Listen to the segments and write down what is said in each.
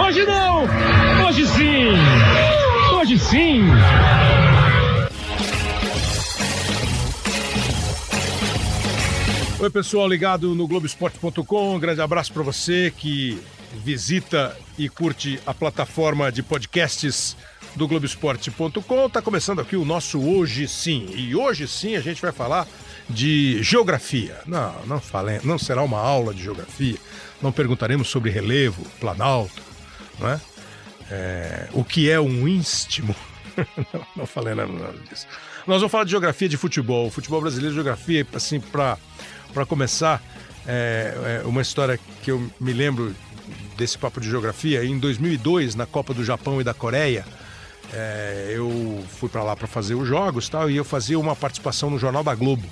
Hoje não! Hoje sim! Hoje sim! Oi, pessoal ligado no Globoesporte.com. Um grande abraço para você que visita e curte a plataforma de podcasts do Globoesporte.com. Está começando aqui o nosso Hoje Sim. E hoje sim a gente vai falar de geografia. Não, não, falem, não será uma aula de geografia. Não perguntaremos sobre relevo, planalto, não é? o que é um istmo. não, não falei nada disso. Nós vamos falar de geografia de futebol, futebol brasileiro, geografia, assim, para começar, é, é, uma história que eu me lembro desse papo de geografia. Em 2002, na Copa do Japão e da Coreia, é, eu fui para lá para fazer os jogos tal, e eu fazia uma participação no Jornal da Globo.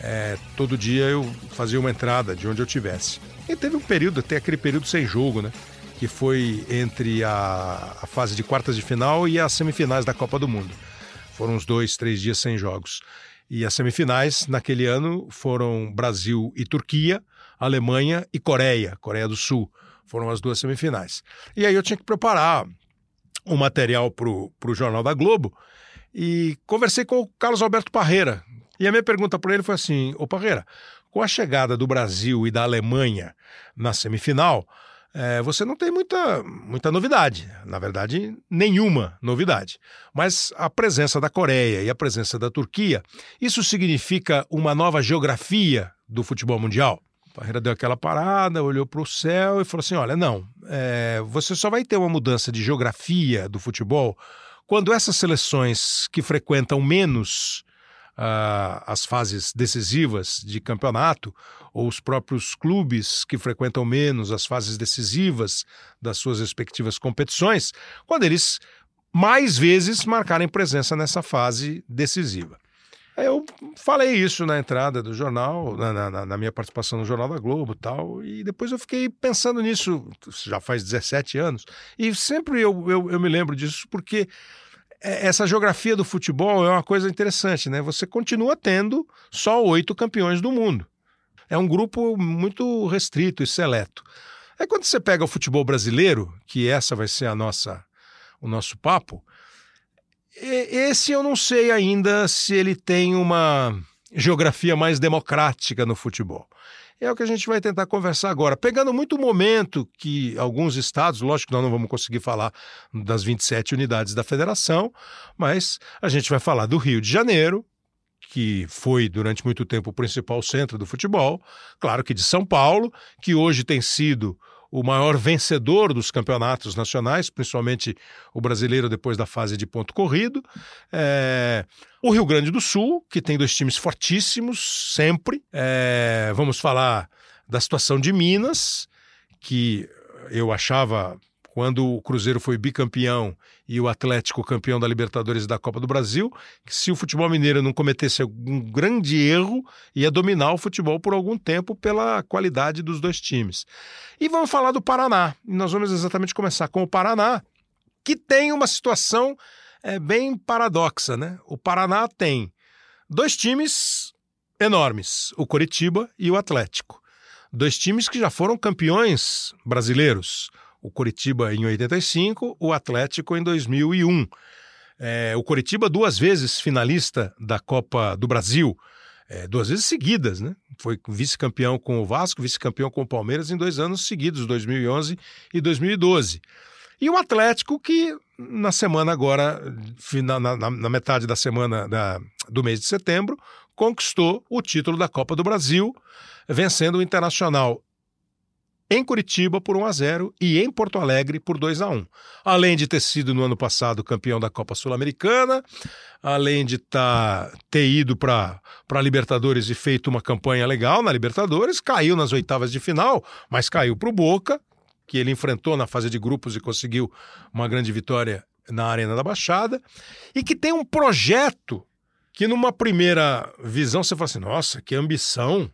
É, todo dia eu fazia uma entrada de onde eu tivesse. E teve um período, até aquele período sem jogo, né? Que foi entre a, a fase de quartas de final e as semifinais da Copa do Mundo. Foram uns dois, três dias sem jogos. E as semifinais naquele ano foram Brasil e Turquia, Alemanha e Coreia, Coreia do Sul. Foram as duas semifinais. E aí eu tinha que preparar o um material para o Jornal da Globo e conversei com o Carlos Alberto Parreira. E a minha pergunta para ele foi assim: Ô Parreira, com a chegada do Brasil e da Alemanha na semifinal, é, você não tem muita, muita novidade. Na verdade, nenhuma novidade. Mas a presença da Coreia e a presença da Turquia, isso significa uma nova geografia do futebol mundial? O Parreira deu aquela parada, olhou para o céu e falou assim: olha, não, é, você só vai ter uma mudança de geografia do futebol quando essas seleções que frequentam menos uh, as fases decisivas de campeonato, ou os próprios clubes que frequentam menos as fases decisivas das suas respectivas competições, quando eles mais vezes marcarem presença nessa fase decisiva. Eu falei isso na entrada do jornal, na, na, na, minha participação no Jornal da Globo tal, e depois eu fiquei pensando nisso, já faz 17 anos, e sempre eu, eu, eu me lembro disso porque essa geografia do futebol é uma coisa interessante, né? Você continua tendo só oito campeões do mundo. É um grupo muito restrito e seleto. Aí quando você pega o futebol brasileiro, que essa vai ser a nossa, o nosso papo, esse eu não sei ainda se ele tem uma geografia mais democrática no futebol. É o que a gente vai tentar conversar agora. Pegando muito o momento que alguns estados, lógico que nós não vamos conseguir falar das 27 unidades da federação, mas a gente vai falar do Rio de Janeiro, que foi durante muito tempo o principal centro do futebol, claro que de São Paulo, que hoje tem sido o maior vencedor dos campeonatos nacionais, principalmente o brasileiro depois da fase de ponto corrido. É... O Rio Grande do Sul, que tem dois times fortíssimos, sempre. É... Vamos falar da situação de Minas, que eu achava quando o Cruzeiro foi bicampeão e o Atlético campeão da Libertadores e da Copa do Brasil, que se o futebol mineiro não cometesse algum grande erro, ia dominar o futebol por algum tempo pela qualidade dos dois times. E vamos falar do Paraná. E nós vamos exatamente começar com o Paraná, que tem uma situação é, bem paradoxa, né? O Paraná tem dois times enormes, o Coritiba e o Atlético. Dois times que já foram campeões brasileiros o Coritiba em 85, o Atlético em 2001. É, o Coritiba duas vezes finalista da Copa do Brasil, é, duas vezes seguidas, né? Foi vice-campeão com o Vasco, vice-campeão com o Palmeiras em dois anos seguidos, 2011 e 2012. E o Atlético que na semana agora, na, na, na metade da semana da, do mês de setembro, conquistou o título da Copa do Brasil, vencendo o Internacional em Curitiba por 1 a 0 e em Porto Alegre por 2 a 1. Além de ter sido no ano passado campeão da Copa Sul-Americana, além de tá, ter ido para a Libertadores e feito uma campanha legal na Libertadores, caiu nas oitavas de final, mas caiu para o Boca, que ele enfrentou na fase de grupos e conseguiu uma grande vitória na Arena da Baixada, e que tem um projeto que numa primeira visão você fala assim, nossa, que ambição,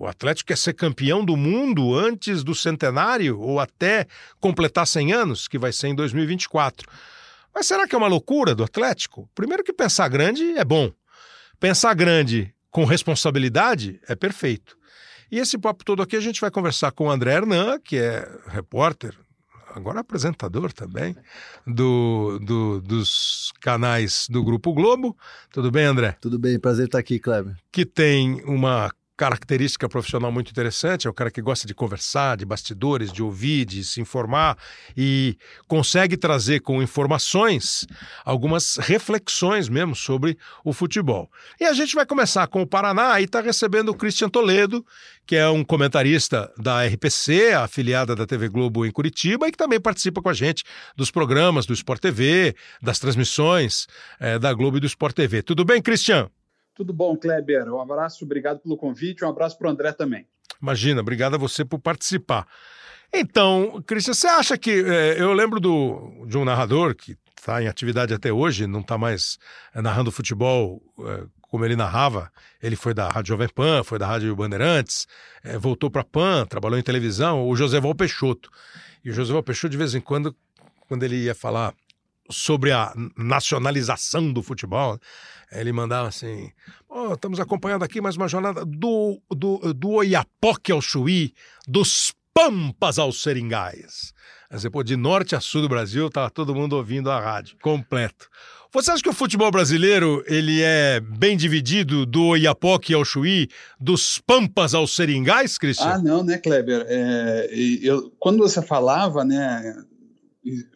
o Atlético quer ser campeão do mundo antes do centenário ou até completar 100 anos, que vai ser em 2024. Mas será que é uma loucura do Atlético? Primeiro que pensar grande é bom. Pensar grande com responsabilidade é perfeito. E esse papo todo aqui a gente vai conversar com o André Hernan, que é repórter agora apresentador também, do, do, dos canais do Grupo Globo. Tudo bem, André? Tudo bem, prazer estar aqui, Kleber. Que tem uma característica profissional muito interessante, é o cara que gosta de conversar, de bastidores, de ouvir, de se informar e consegue trazer com informações algumas reflexões mesmo sobre o futebol. E a gente vai começar com o Paraná e está recebendo o Christian Toledo, que é um comentarista da RPC, afiliada da TV Globo em Curitiba, e que também participa com a gente dos programas do Sport TV, das transmissões é, da Globo e do Sport TV. Tudo bem, Christian? Tudo bom, Kleber? Um abraço, obrigado pelo convite, um abraço para o André também. Imagina, obrigado a você por participar. Então, Cristian, você acha que. É, eu lembro do, de um narrador que está em atividade até hoje, não está mais é, narrando futebol é, como ele narrava. Ele foi da Rádio Jovem Pan, foi da Rádio Bandeirantes, é, voltou para Pan, trabalhou em televisão, o José Val Peixoto. E o José Val Peixoto, de vez em quando, quando ele ia falar sobre a nacionalização do futebol, ele mandava assim: oh, estamos acompanhando aqui mais uma jornada do, do, do Oiapoque ao Chuí, dos Pampas aos Seringais. Dizer, pô, de norte a sul do Brasil, estava todo mundo ouvindo a rádio, completo. Você acha que o futebol brasileiro ele é bem dividido do Oiapoque ao Chuí, dos Pampas aos Seringais, Cristian? Ah, não, né, Kleber? É, eu, quando você falava, né,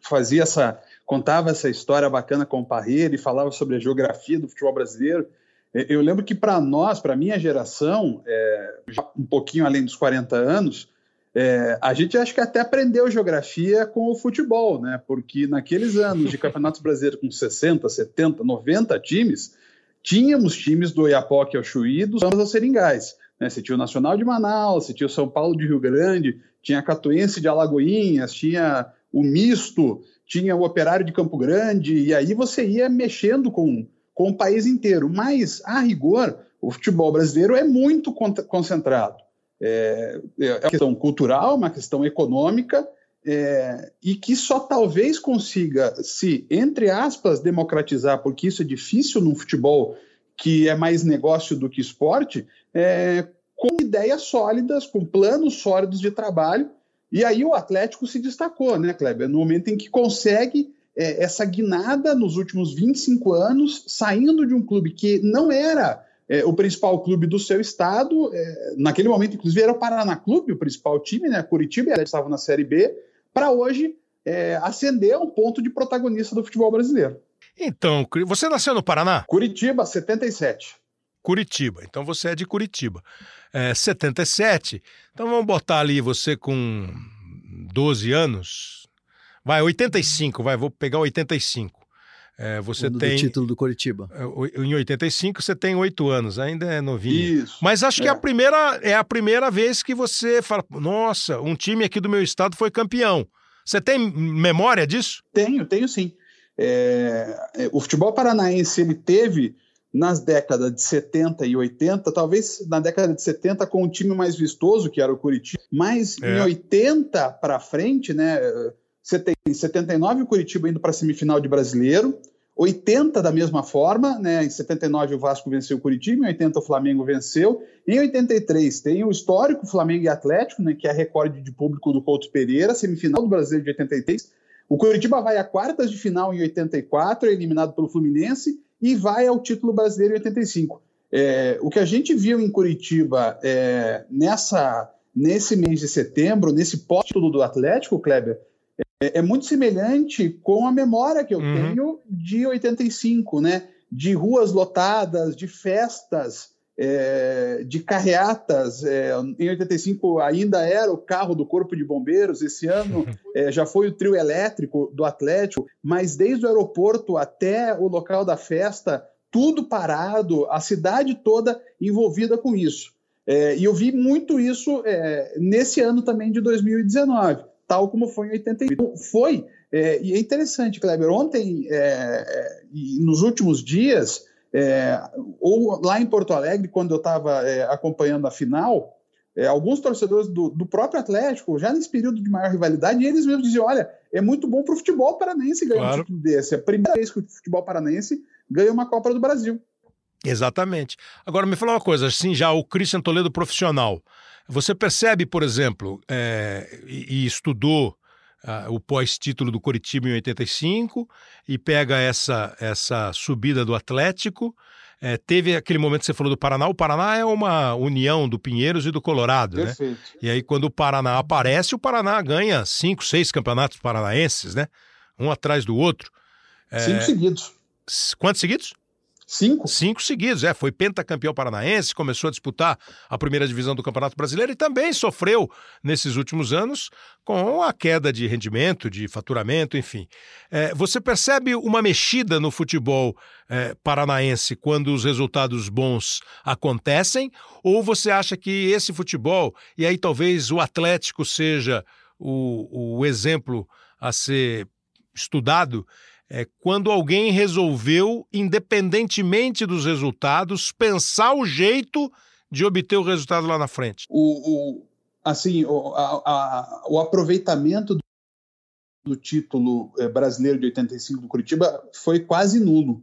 fazia essa contava essa história bacana com o Parreira e falava sobre a geografia do futebol brasileiro. Eu lembro que para nós, para minha geração, é, um pouquinho além dos 40 anos, é, a gente acho que até aprendeu geografia com o futebol, né? Porque naqueles anos de campeonatos brasileiros com 60, 70, 90 times, tínhamos times do Iapoque ao Chuí dos Ramos aos Seringais. Né? Você tinha o Nacional de Manaus, você tinha o São Paulo de Rio Grande, tinha a Catuense de Alagoinhas, tinha o Misto, tinha o Operário de Campo Grande, e aí você ia mexendo com, com o país inteiro. Mas, a rigor, o futebol brasileiro é muito concentrado. É, é uma questão cultural, uma questão econômica, é, e que só talvez consiga se, entre aspas, democratizar, porque isso é difícil num futebol que é mais negócio do que esporte, é, com ideias sólidas, com planos sólidos de trabalho e aí o Atlético se destacou, né, Kleber? No momento em que consegue é, essa guinada nos últimos 25 anos, saindo de um clube que não era é, o principal clube do seu estado, é, naquele momento, inclusive, era o Paraná Clube, o principal time, né? Curitiba, eles estavam na Série B, para hoje é, ascender a um ponto de protagonista do futebol brasileiro. Então, você nasceu no Paraná? Curitiba, 77. Curitiba. Então você é de Curitiba. É, 77. Então vamos botar ali você com 12 anos. Vai, 85, vai, vou pegar 85. É, você ano tem. Do título do Curitiba. É, em 85 você tem 8 anos, ainda é novinho. Isso. Mas acho é. que é a, primeira, é a primeira vez que você fala: nossa, um time aqui do meu estado foi campeão. Você tem memória disso? Tenho, tenho sim. É, é o futebol paranaense ele teve nas décadas de 70 e 80, talvez na década de 70 com um time mais vistoso, que era o Curitiba, mas é. em 80 para frente, né, você tem 79 o Curitiba indo para a semifinal de brasileiro, 80 da mesma forma, né, em 79 o Vasco venceu o Curitiba, em 80 o Flamengo venceu, em 83 tem o histórico Flamengo e Atlético, né, que é recorde de público do Couto Pereira, semifinal do Brasileiro de 83, o Curitiba vai a quartas de final em 84, é eliminado pelo Fluminense, e vai ao título brasileiro em 85. É, o que a gente viu em Curitiba é, nessa, nesse mês de setembro, nesse pós-título do Atlético, Kleber, é, é, muito semelhante com a memória que eu uhum. tenho de 85, né? De ruas lotadas, de festas, é, de carreatas. É, em 85 ainda era o carro do Corpo de Bombeiros, esse ano é, já foi o trio elétrico do Atlético, mas desde o aeroporto até o local da festa, tudo parado, a cidade toda envolvida com isso. É, e eu vi muito isso é, nesse ano também de 2019, tal como foi em 81. Foi, é, e é interessante, Kleber, ontem e nos últimos dias é, ou lá em Porto Alegre, quando eu estava é, acompanhando a final, é, alguns torcedores do, do, próprio Atlético, já nesse período de maior rivalidade, eles mesmos diziam: olha, é muito bom para o futebol paranaense ganhar claro. um título desse. É a primeira vez que o futebol paranaense ganha uma Copa do Brasil. Exatamente. Agora, me fala uma coisa, assim, já o Christian Toledo profissional. Você percebe, por exemplo, é, e, e, estudou o pós-título do Coritiba em 85 e pega essa, essa subida do Atlético. É, teve aquele momento que você falou do Paraná. O Paraná é uma união do Pinheiros e do Colorado, né? Perfeito. né? E aí, quando o Paraná aparece, o Paraná ganha cinco, seis campeonatos paranaenses, né? Um atrás do outro. É... Cinco seguidos. Quantos seguidos? Cinco? Cinco seguidos, é. Foi pentacampeão paranaense, começou a disputar a primeira divisão do Campeonato Brasileiro e também sofreu, nesses últimos anos, com a queda de rendimento, de faturamento, enfim. É, você percebe uma mexida no futebol é, paranaense quando os resultados bons acontecem? Ou você acha que esse futebol, e aí talvez o Atlético seja o, o exemplo a ser estudado, é quando alguém resolveu, independentemente dos resultados, pensar o jeito de obter o resultado lá na frente. O, o assim, o, a, a, o aproveitamento do título é, brasileiro de 85 do Curitiba foi quase nulo.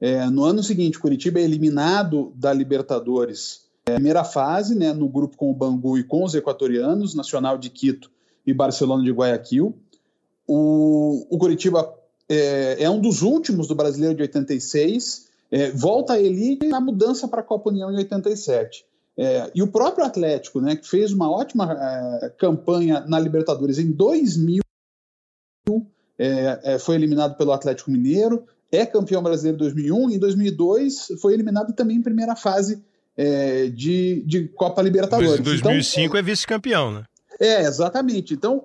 É, no ano seguinte, Curitiba é eliminado da Libertadores, é, primeira fase, né, no grupo com o Bangu e com os equatorianos, Nacional de Quito e Barcelona de Guayaquil. O, o Curitiba é, é um dos últimos do Brasileiro de 86, é, volta a elite na mudança para a Copa União em 87. É, e o próprio Atlético, né, que fez uma ótima é, campanha na Libertadores em 2000, é, é, foi eliminado pelo Atlético Mineiro, é campeão brasileiro em 2001 e em 2002 foi eliminado também em primeira fase de, de Copa Libertadores. Em 2005 então, é vice-campeão, né? É, exatamente. Então,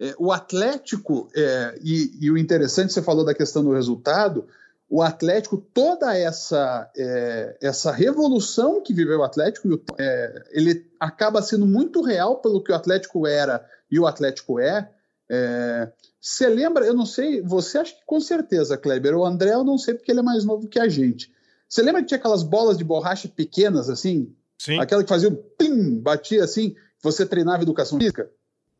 é, o Atlético, é, e, e, o interessante, você falou da questão do resultado, o Atlético, toda essa, é, essa revolução que viveu o Atlético, é, ele acaba sendo muito real pelo que o Atlético era e o Atlético é. é você lembra, eu não sei, você acha que com certeza, Kleber, o André eu não sei porque ele é mais novo que a gente. Você lembra que tinha aquelas bolas de borracha pequenas assim? Sim. Aquela que fazia o pim, batia assim, você treinava educação física?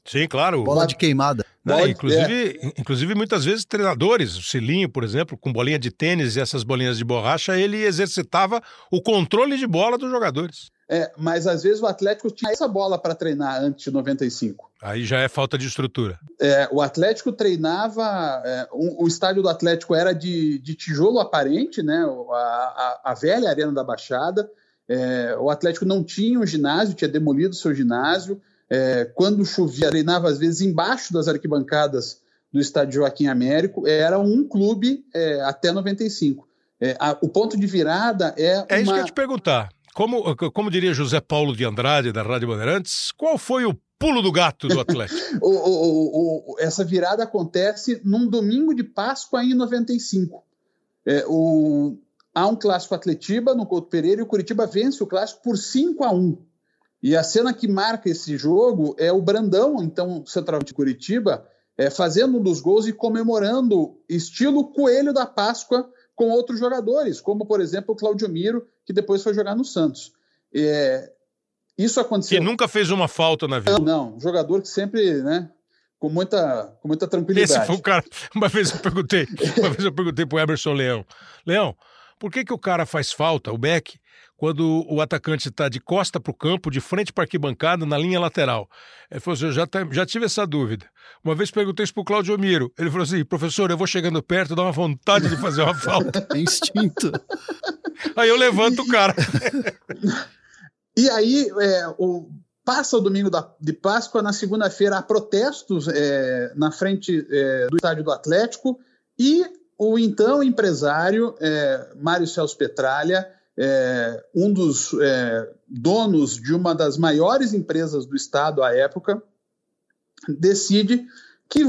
Sim, claro. Bola de queimada. Não, inclusive, é. inclusive, muitas vezes, treinadores, o Cilinho, por exemplo, com bolinha de tênis e essas bolinhas de borracha, ele exercitava o controle de bola dos jogadores. É, mas às vezes o Atlético tinha essa bola para treinar antes de 95. Aí já é falta de estrutura. É, o Atlético treinava. É, um, o estádio do Atlético era de, de tijolo aparente, né? A, a, a velha Arena da Baixada. É, o Atlético não tinha um ginásio, tinha demolido seu ginásio. É, quando chovia, treinava às vezes embaixo das arquibancadas do estádio Joaquim Américo. Era um clube é, até 95. É, a, o ponto de virada é. É uma... isso que eu ia te perguntar. Como, como diria José Paulo de Andrade, da Rádio Bandeirantes, qual foi o pulo do gato do Atlético? o, o, o, essa virada acontece num domingo de Páscoa em 95. É, o, há um clássico Atletiba no Couto Pereira e o Curitiba vence o clássico por 5 a 1 e a cena que marca esse jogo é o Brandão, então central de Curitiba, é, fazendo um dos gols e comemorando estilo Coelho da Páscoa com outros jogadores, como por exemplo o Claudio Miro, que depois foi jogar no Santos. É, isso aconteceu. Que nunca fez uma falta na vida. Não, não, jogador que sempre, né, com muita, com muita tranquilidade. Esse foi o cara. Uma vez eu perguntei, uma vez eu perguntei pro Emerson Leão, Leão, por que que o cara faz falta, o Beck, quando o atacante está de costa para o campo, de frente para a arquibancada, na linha lateral. Ele falou assim: eu já, tá, já tive essa dúvida. Uma vez perguntei isso para o Claudio Miro. Ele falou assim: professor, eu vou chegando perto, dá uma vontade de fazer uma falta. É instinto. Aí eu levanto o cara. e aí, é, o, passa o domingo da, de Páscoa, na segunda-feira há protestos é, na frente é, do estádio do Atlético e o então empresário é, Mário Celso Petralha é, um dos é, donos de uma das maiores empresas do estado à época, decide que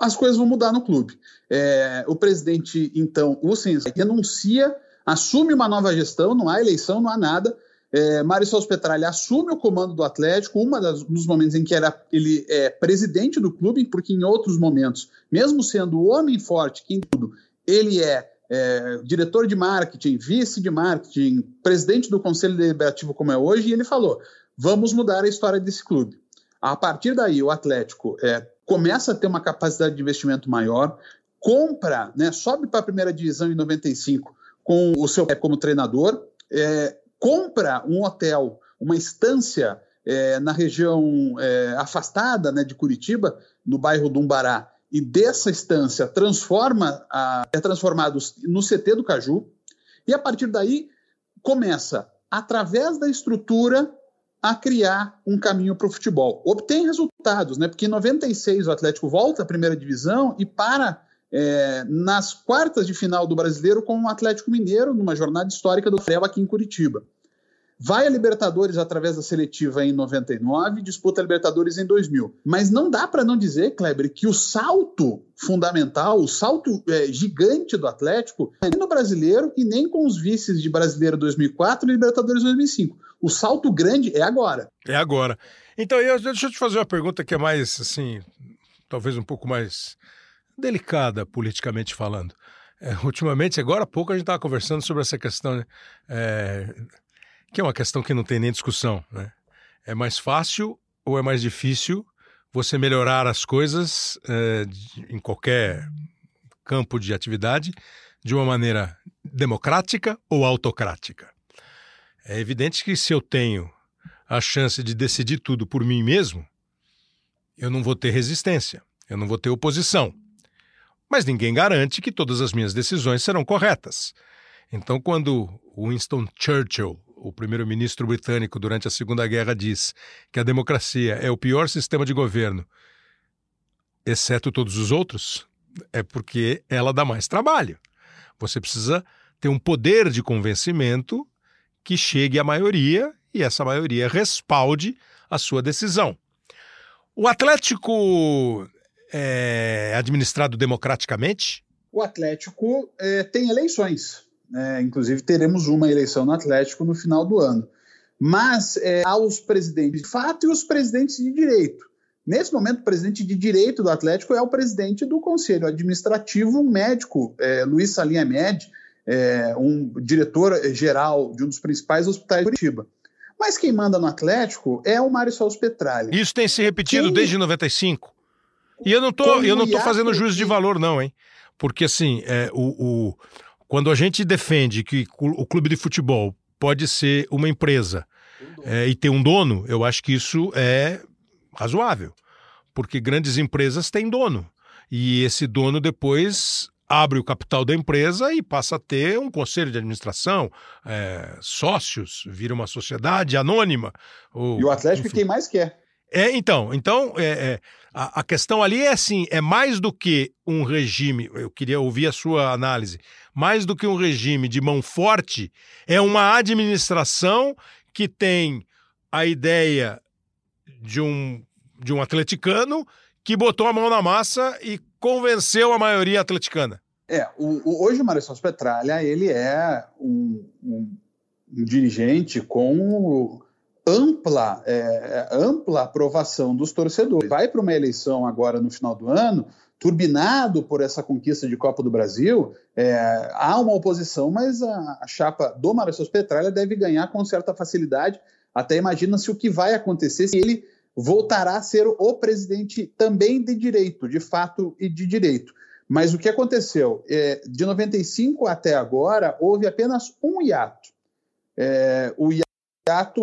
as coisas vão mudar no clube. É, o presidente, então, Hussein renuncia, assume uma nova gestão, não há eleição, não há nada. É, Mário Petralha assume o comando do Atlético, um dos momentos em que era, ele é presidente do clube, porque em outros momentos, mesmo sendo o homem forte, que em tudo, ele é é, diretor de marketing, vice de marketing, presidente do conselho deliberativo como é hoje, e ele falou: vamos mudar a história desse clube. A partir daí, o Atlético é, começa a ter uma capacidade de investimento maior, compra, né, sobe para a primeira divisão em 95 com o seu como treinador, é, compra um hotel, uma estância é, na região é, afastada né, de Curitiba, no bairro do Umbará, e dessa estância transforma a, é transformado no CT do Caju, e a partir daí começa, através da estrutura, a criar um caminho para o futebol. Obtém resultados, né? Porque em 96 o Atlético volta à primeira divisão e para é, nas quartas de final do brasileiro com o Atlético Mineiro, numa jornada histórica do Frel aqui em Curitiba. Vai a Libertadores através da seletiva em 99, disputa a Libertadores em 2000. Mas não dá para não dizer, Kleber, que o salto fundamental, o salto é, gigante do Atlético, nem no brasileiro e nem com os vices de brasileiro 2004 e Libertadores 2005. O salto grande é agora. É agora. Então, eu, deixa eu te fazer uma pergunta que é mais, assim, talvez um pouco mais delicada politicamente falando. É, ultimamente, agora há pouco, a gente estava conversando sobre essa questão, né? É, que é uma questão que não tem nem discussão. Né? É mais fácil ou é mais difícil você melhorar as coisas é, em qualquer campo de atividade de uma maneira democrática ou autocrática? É evidente que se eu tenho a chance de decidir tudo por mim mesmo, eu não vou ter resistência, eu não vou ter oposição. Mas ninguém garante que todas as minhas decisões serão corretas. Então, quando Winston Churchill o primeiro-ministro britânico durante a Segunda Guerra diz que a democracia é o pior sistema de governo, exceto todos os outros, é porque ela dá mais trabalho. Você precisa ter um poder de convencimento que chegue à maioria e essa maioria respalde a sua decisão. O Atlético é administrado democraticamente? O Atlético é, tem eleições. É, inclusive, teremos uma eleição no Atlético no final do ano. Mas é, há os presidentes de fato e os presidentes de direito. Nesse momento, o presidente de direito do Atlético é o presidente do Conselho Administrativo, um médico, é, Luiz Salim Ahmed, é, um diretor-geral de um dos principais hospitais de Curitiba. Mas quem manda no Atlético é o Mário Souza Petralha. Isso tem se repetido quem... desde 95. E eu não tô, eu não tô fazendo juízo de valor, não, hein? Porque, assim, é, o, o, quando a gente defende que o clube de futebol pode ser uma empresa é, e ter um dono, eu acho que isso é razoável, porque grandes empresas têm dono e esse dono depois abre o capital da empresa e passa a ter um conselho de administração, é, sócios, vira uma sociedade anônima. Ou, e o Atlético enfim. quem mais quer. É, então, então é, é, a, a, questão ali é assim, é mais do que um regime, eu queria ouvir a sua análise, mais do que um regime de mão forte, é uma administração que tem a ideia de um, de um atleticano que botou a mão na massa e convenceu a maioria atleticana. É, o, o, hoje o Marcelo Petralha, ele é um, um, um dirigente com ampla, é, ampla aprovação dos torcedores. Vai para uma eleição agora no final do ano, turbinado por essa conquista de Copa do Brasil, é, há uma oposição, mas a, a chapa do Marcelo Petralha deve ganhar com certa facilidade. Até imagina-se o que vai acontecer se ele voltará a ser o presidente também de direito, de fato e de direito. Mas o que aconteceu? É, de 95 até agora, houve apenas um hiato. É, o hiato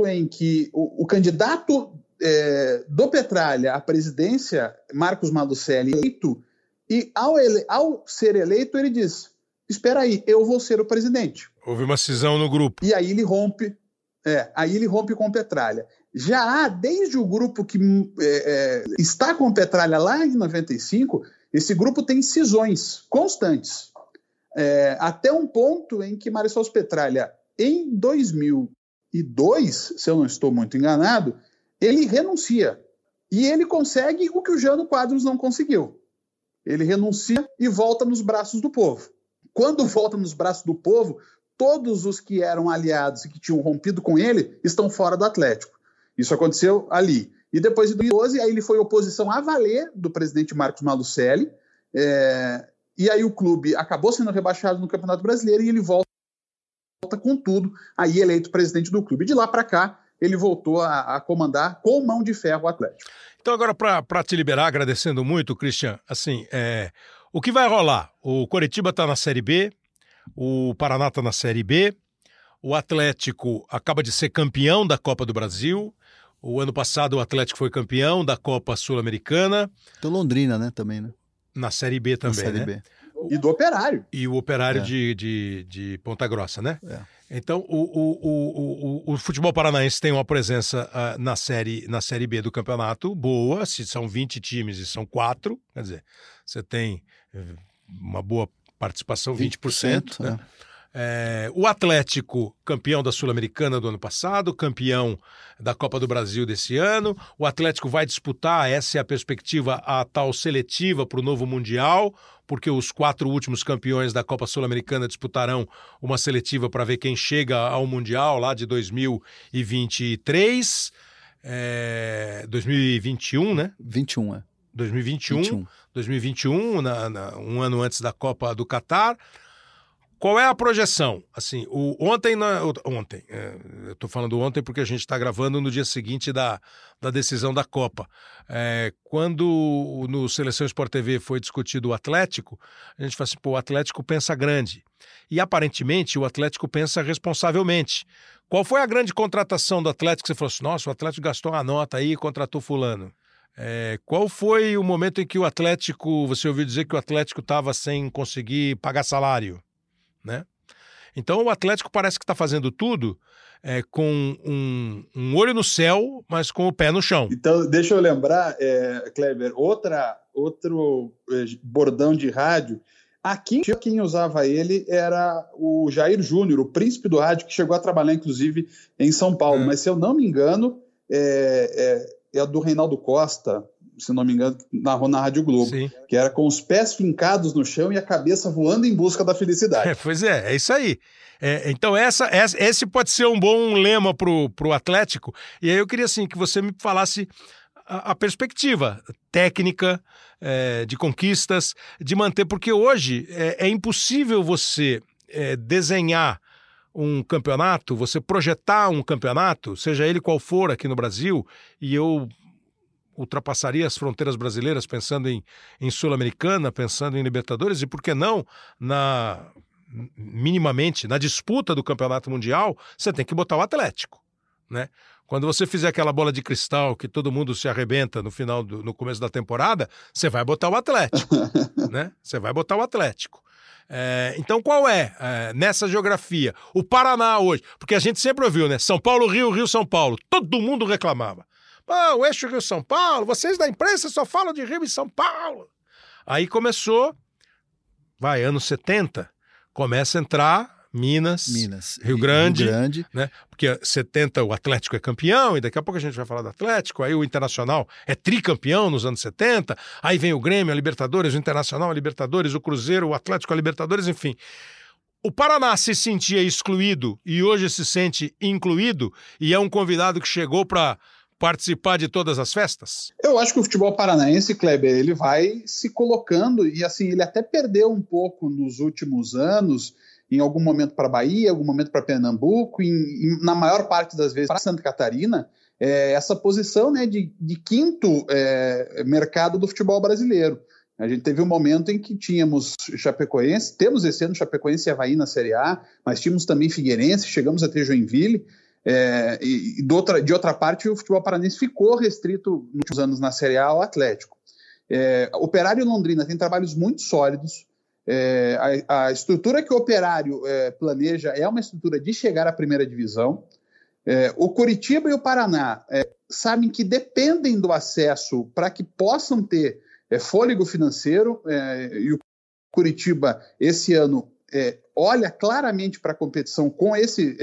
em que o, o candidato é, do Petralha à presidência, Marcos Malucelli, eleito, e ao, ele, ao ser eleito, ele diz: Espera aí, eu vou ser o presidente. Houve uma cisão no grupo. E aí ele rompe, é, aí ele rompe com Petralha. Já há, desde o grupo que é, é, está com Petralha lá em 95, esse grupo tem cisões constantes. É, até um ponto em que Marisol Petralha, em 2002, se eu não estou muito enganado, ele renuncia. E ele consegue o que o Jano Quadros não conseguiu. Ele renuncia e volta nos braços do povo. Quando volta nos braços do povo, todos os que eram aliados e que tinham rompido com ele estão fora do Atlético. Isso aconteceu ali. E depois de 2012, aí ele foi oposição a valer do presidente Marcos Malucelli. É, e aí o clube acabou sendo rebaixado no Campeonato Brasileiro e ele volta com tudo, aí eleito presidente do clube. De lá para cá, ele voltou a, a comandar com mão de ferro o Atlético. Então, agora, para te liberar, agradecendo muito, Christian, assim, é, o que vai rolar? O Coritiba está na Série B, o Paraná está na Série B, o Atlético acaba de ser campeão da Copa do Brasil, O ano passado o Atlético foi campeão da Copa Sul-Americana. Tem Londrina, né, também, né? Na Série B também, Na Série né? B. E do Operário. E o Operário É. de, de, de Ponta Grossa, né? É. Então, o, o, o, o, futebol paranaense tem uma presença ah, na, série, na Série B do campeonato boa, se são 20 times e são quatro, quer dizer, você tem eh, uma boa participação, 20%. né? é. É, o Atlético, campeão da Sul-Americana do ano passado, campeão da Copa do Brasil desse ano. O Atlético vai disputar, essa é a perspectiva, a tal seletiva para o novo Mundial, porque os quatro últimos campeões da Copa Sul-Americana disputarão uma seletiva para ver quem chega ao Mundial lá de 2023. É, 2021, né? 21, é. 2021. 21. 2021, na, na- um ano antes da Copa do Catar. Qual é a projeção? Assim, o, ontem, na- ontem, é, eu estou falando ontem porque a gente está gravando no dia seguinte da, da decisão da Copa. É, quando no Seleção Sport TV foi discutido o Atlético, a gente fala assim, pô, o Atlético pensa grande. E aparentemente o Atlético pensa responsavelmente. Qual foi a grande contratação do Atlético? Você falou assim, nossa, o Atlético gastou uma nota aí e contratou fulano. É, qual foi o momento em que o Atlético, você ouviu dizer que o Atlético estava sem conseguir pagar salário, né? Então o Atlético parece que está fazendo tudo é, com um, um olho no céu, mas com o pé no chão. Então, deixa eu lembrar, é, Kleber, outra, outro é, bordão de rádio. Aqui, quem usava ele era o Jair Júnior, o príncipe do rádio, que chegou a trabalhar, inclusive, em São Paulo. É. Mas, se eu não me engano, é, é, é a do Reinaldo Costa, se não me engano, narrou na Rádio Globo, Sim. que era com os pés fincados no chão e a cabeça voando em busca da felicidade. É, pois é, é isso aí. É, então, essa, essa- esse pode ser um bom lema pro, pro Atlético. E aí eu queria assim, que você me falasse a, a perspectiva técnica é, de conquistas, de manter, porque hoje é, é impossível você é, desenhar um campeonato, você projetar um campeonato, seja ele qual for aqui no Brasil, e eu ultrapassaria as fronteiras brasileiras pensando em, em Sul-Americana, pensando em Libertadores, e por que não na minimamente na disputa do campeonato mundial, você tem que botar o Atlético, né? Quando você fizer aquela bola de cristal que todo mundo se arrebenta no final do, no começo da temporada, você vai botar o Atlético, né? Você vai botar o Atlético. É, então, qual é, é, nessa geografia? O Paraná hoje, porque a gente sempre ouviu, né? São Paulo, Rio, Rio, São Paulo. Todo mundo reclamava. Pô, o eixo Rio-São Paulo, vocês da imprensa só falam de Rio e São Paulo. Aí começou, vai, anos 70, começa a entrar Minas, Minas. Rio Grande. Rio Grande. né? Porque 70 o Atlético é campeão, e daqui a pouco a gente vai falar do Atlético, aí o Internacional é tricampeão nos anos 70, aí vem o Grêmio, a Libertadores, o Internacional, a Libertadores, o Cruzeiro, o Atlético, a Libertadores, enfim. O Paraná se sentia excluído e hoje se sente incluído e é um convidado que chegou para participar de todas as festas? Eu acho que o futebol paranaense, Kleber, ele vai se colocando e assim, ele até perdeu um pouco nos últimos anos, em algum momento para Bahia, algum momento para Pernambuco, em, em- na maior parte das vezes para Santa Catarina, é, essa posição né, de, de quinto é, mercado do futebol brasileiro. A gente teve um momento em que tínhamos Chapecoense, temos esse ano Chapecoense e Havaí na Série A, mas tínhamos também Figueirense, chegamos a ter Joinville. É, e de, outra, de outra parte, o futebol paranaense ficou restrito nos últimos anos na Série A ao Atlético. É, Operário Londrina têm trabalhos muito sólidos. É, a, a estrutura que o Operário é, planeja é uma estrutura de chegar à primeira divisão. É, o Curitiba e o Paraná é, sabem que dependem do acesso para que possam ter é, fôlego financeiro. e o Curitiba, esse ano, olha claramente para a competição com esse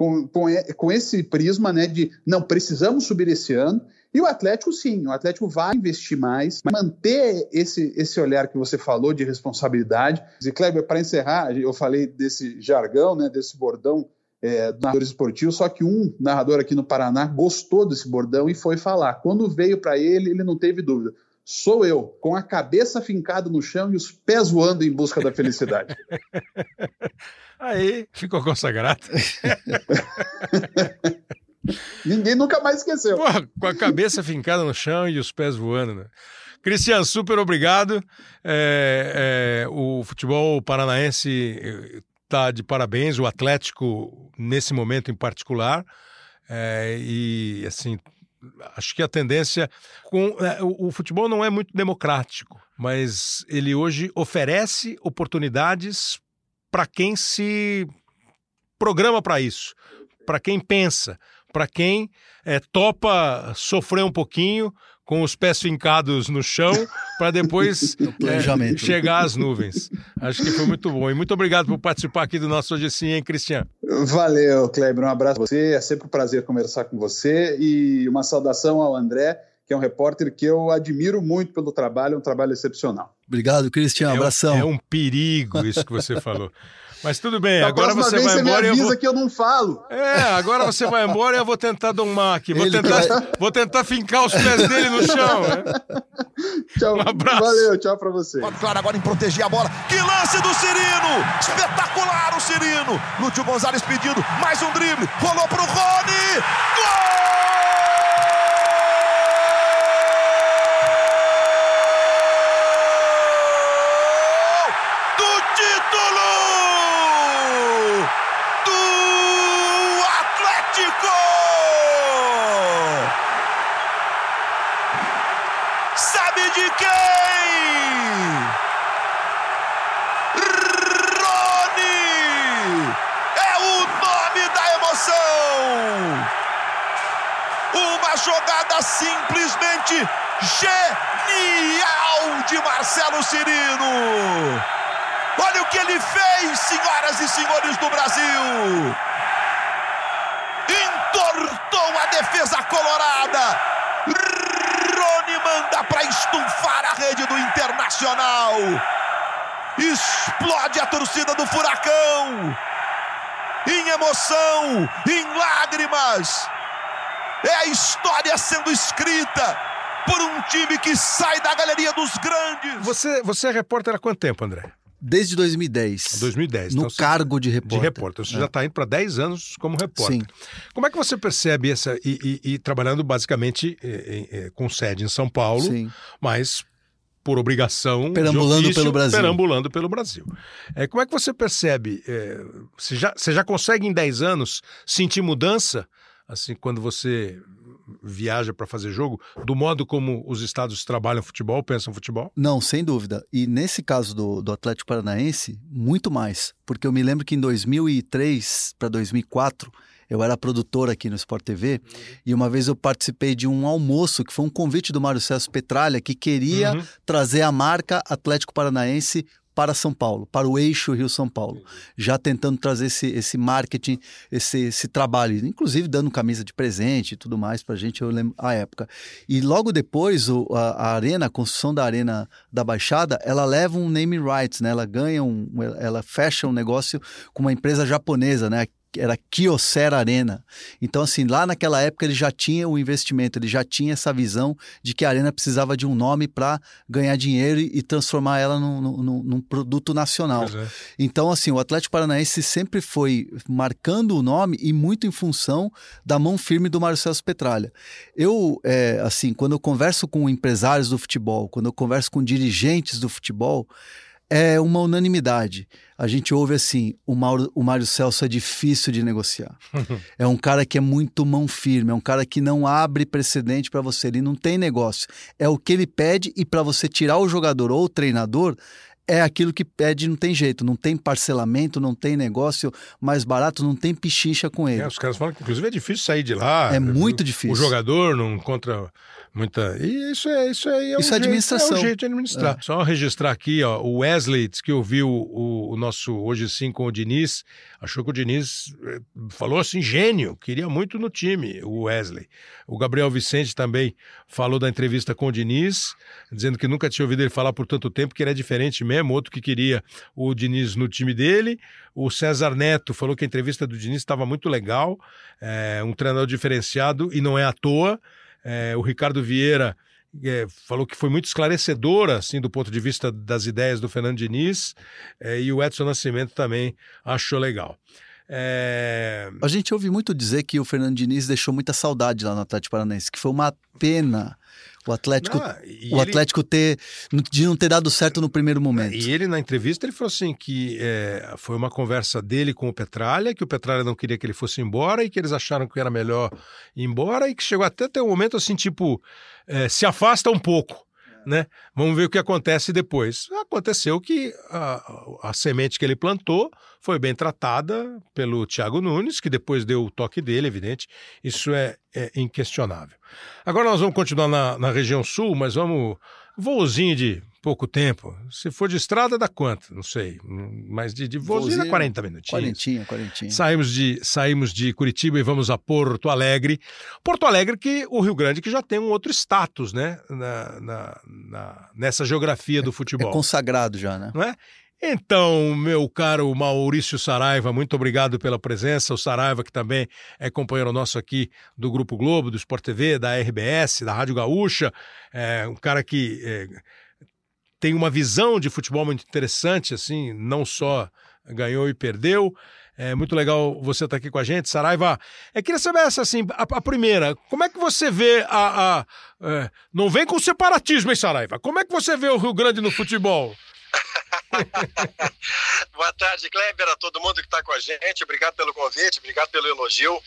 com, com, com esse prisma né, de não precisamos subir esse ano. E o Atlético, sim, o Atlético vai investir mais, vai manter esse, esse olhar que você falou de responsabilidade. E, Kleber, para encerrar, eu falei desse jargão, né, desse bordão é, do narrador esportivo, só que um narrador aqui no Paraná gostou desse bordão e foi falar. Quando veio para ele, ele não teve dúvida. Sou eu, com a cabeça fincada no chão e os pés voando em busca da felicidade. Aí ficou consagrado. Ninguém nunca mais esqueceu. Porra, com a cabeça fincada no chão e os pés voando, né? Cristian, super obrigado. É, é, o futebol paranaense está de parabéns, o Atlético, nesse momento em particular. É, e assim, acho que a tendência com é, o, o, futebol não é muito democrático, mas ele hoje oferece oportunidades para quem se programa para isso, para quem pensa, para quem é, topa sofrer um pouquinho com os pés fincados no chão para depois é, chegar às nuvens. Acho que foi muito bom. E muito obrigado por participar aqui do nosso Hoje Sim, hein, Cristian? Valeu, Kleber. Um abraço para você. É sempre um prazer conversar com você. E uma saudação ao André, que é um repórter que eu admiro muito pelo trabalho, um trabalho excepcional. Obrigado, Cristian. Um abração. É um, é um perigo isso que você falou. Mas tudo bem, da agora você vai você embora. Me avisa eu vou... que eu não falo. É, agora você vai embora e eu vou tentar domar aqui. Vou, tentar, vai... vou tentar fincar os pés dele no chão. Né? Tchau. Um abraço. Valeu, tchau pra você. Claro, agora em proteger a bola. Que lance do Cirino! Espetacular o Cirino! Lúcio Gonzalez pedindo mais um drible. Rolou pro Rony! Gol! Simplesmente genial de Marcelo Cirino. Olha o que ele fez, senhoras e senhores do Brasil. Entortou a defesa colorada. Rony manda para estufar a rede do Internacional. Explode a torcida do Furacão. Em emoção, em lágrimas é a história sendo escrita por um time que sai da galeria dos grandes. Você, você é repórter há quanto tempo, André? Desde 2010. 2010. No então, cargo você, de repórter. De repórter. Você é. já está indo para 10 anos como repórter. Sim. Como é que você percebe essa. E, e, e trabalhando basicamente com sede em São Paulo, Sim. mas por obrigação. Perambulando ofício, pelo Brasil. Perambulando pelo Brasil. É, como é que você percebe? É, você, já, você já consegue em 10 anos sentir mudança assim, quando você viaja para fazer jogo, do modo como os estados trabalham futebol, pensam futebol? Não, sem dúvida. E nesse caso do, do Atlético Paranaense, muito mais. Porque eu me lembro que em 2003 para 2004, eu era produtor aqui no Sport TV uhum. e uma vez eu participei de um almoço que foi um convite do Mário César Petralha que queria uhum. trazer a marca Atlético Paranaense para São Paulo, para o eixo Rio-São Paulo, já tentando trazer esse, esse marketing, esse, esse trabalho, inclusive dando camisa de presente e tudo mais para a gente, eu lembro a época. E logo depois, o, a, a, arena, a construção da arena da Baixada, ela leva um name rights, né? ela ganha um, ela fecha um negócio com uma empresa japonesa, né? Era Kyocera Arena. Então, assim, lá naquela época ele já tinha o investimento, ele já tinha essa visão de que a Arena precisava de um nome para ganhar dinheiro e, transformar ela num, num, num produto nacional. É. Então, assim, o Atlético Paranaense sempre foi marcando o nome e muito em função da mão firme do Marcelo Petralha. Eu, é, assim, quando eu converso com empresários do futebol, quando eu converso com dirigentes do futebol, é uma unanimidade. A gente ouve assim: o, Mauro, o Mário Celso é difícil de negociar. é um cara que é muito mão firme, é um cara que não abre precedente para você, ele não tem negócio. É o que ele pede e para você tirar o jogador ou o treinador, é aquilo que pede, não tem jeito, não tem parcelamento, não tem negócio mais barato, não tem pichincha com ele. É, os caras falam que inclusive é difícil sair de lá. É muito difícil. O jogador não encontra muita. E isso é isso aí. É isso um é administração. Jeito, é um jeito de administrar. É. Só registrar aqui, ó, o Wesley diz que ouviu o, o, nosso Hoje Sim com o Diniz, achou que o Diniz eh, falou assim, gênio, queria muito no time, o Wesley. O Gabriel Vicente também falou da entrevista com o Diniz, dizendo que nunca tinha ouvido ele falar por tanto tempo, que ele é diferente mesmo, outro que queria o Diniz no time dele. O César Neto falou que a entrevista do Diniz estava muito legal, é, um treinador diferenciado e não é à toa. É, o Ricardo Vieira é, falou que foi muito esclarecedora, assim, do ponto de vista das ideias do Fernando Diniz, é, e o Edson Nascimento também achou legal. É... A gente ouve muito dizer que o Fernando Diniz deixou muita saudade lá no Atlético Paranaense, que foi uma pena o Atlético, não, o Atlético ter de não ter dado certo no primeiro momento. E ele na entrevista ele falou assim que é, foi uma conversa dele com o Petralha, que o Petralha não queria que ele fosse embora e que eles acharam que era melhor ir embora e que chegou até ter um momento assim tipo é, se afasta um pouco né? Vamos ver o que acontece depois. Aconteceu que a, a, semente que ele plantou foi bem tratada pelo Thiago Nunes, que depois deu o toque dele, evidente. Isso é, é inquestionável. Agora nós vamos continuar na, na região sul, mas vamos. Voozinho de pouco tempo. Se for de estrada, dá quanto? Não sei. Mas de, de voozinho dá 40 minutinhos. Quarentinha, quarentinha. Saímos de, saímos de Curitiba e vamos a Porto Alegre. Porto Alegre que o Rio Grande que já tem um outro status, né? Na, na, na nessa geografia do futebol. É consagrado já, né? Não é? Então, meu caro Maurício Saraiva, muito obrigado pela presença. O Saraiva, que também é companheiro nosso aqui do Grupo Globo, do Sport TV, da RBS, da Rádio Gaúcha, é um cara que é, tem uma visão de futebol muito interessante, assim, não só ganhou e perdeu. É muito legal você estar aqui com a gente, Saraiva. É, queria saber essa, assim, a, a primeira, como é que você vê a... a é, não vem com separatismo, hein, Saraiva? Como é que você vê o Rio Grande no futebol? Boa tarde, Kleber, a todo mundo que está com a gente. Obrigado pelo convite, obrigado pelo elogio.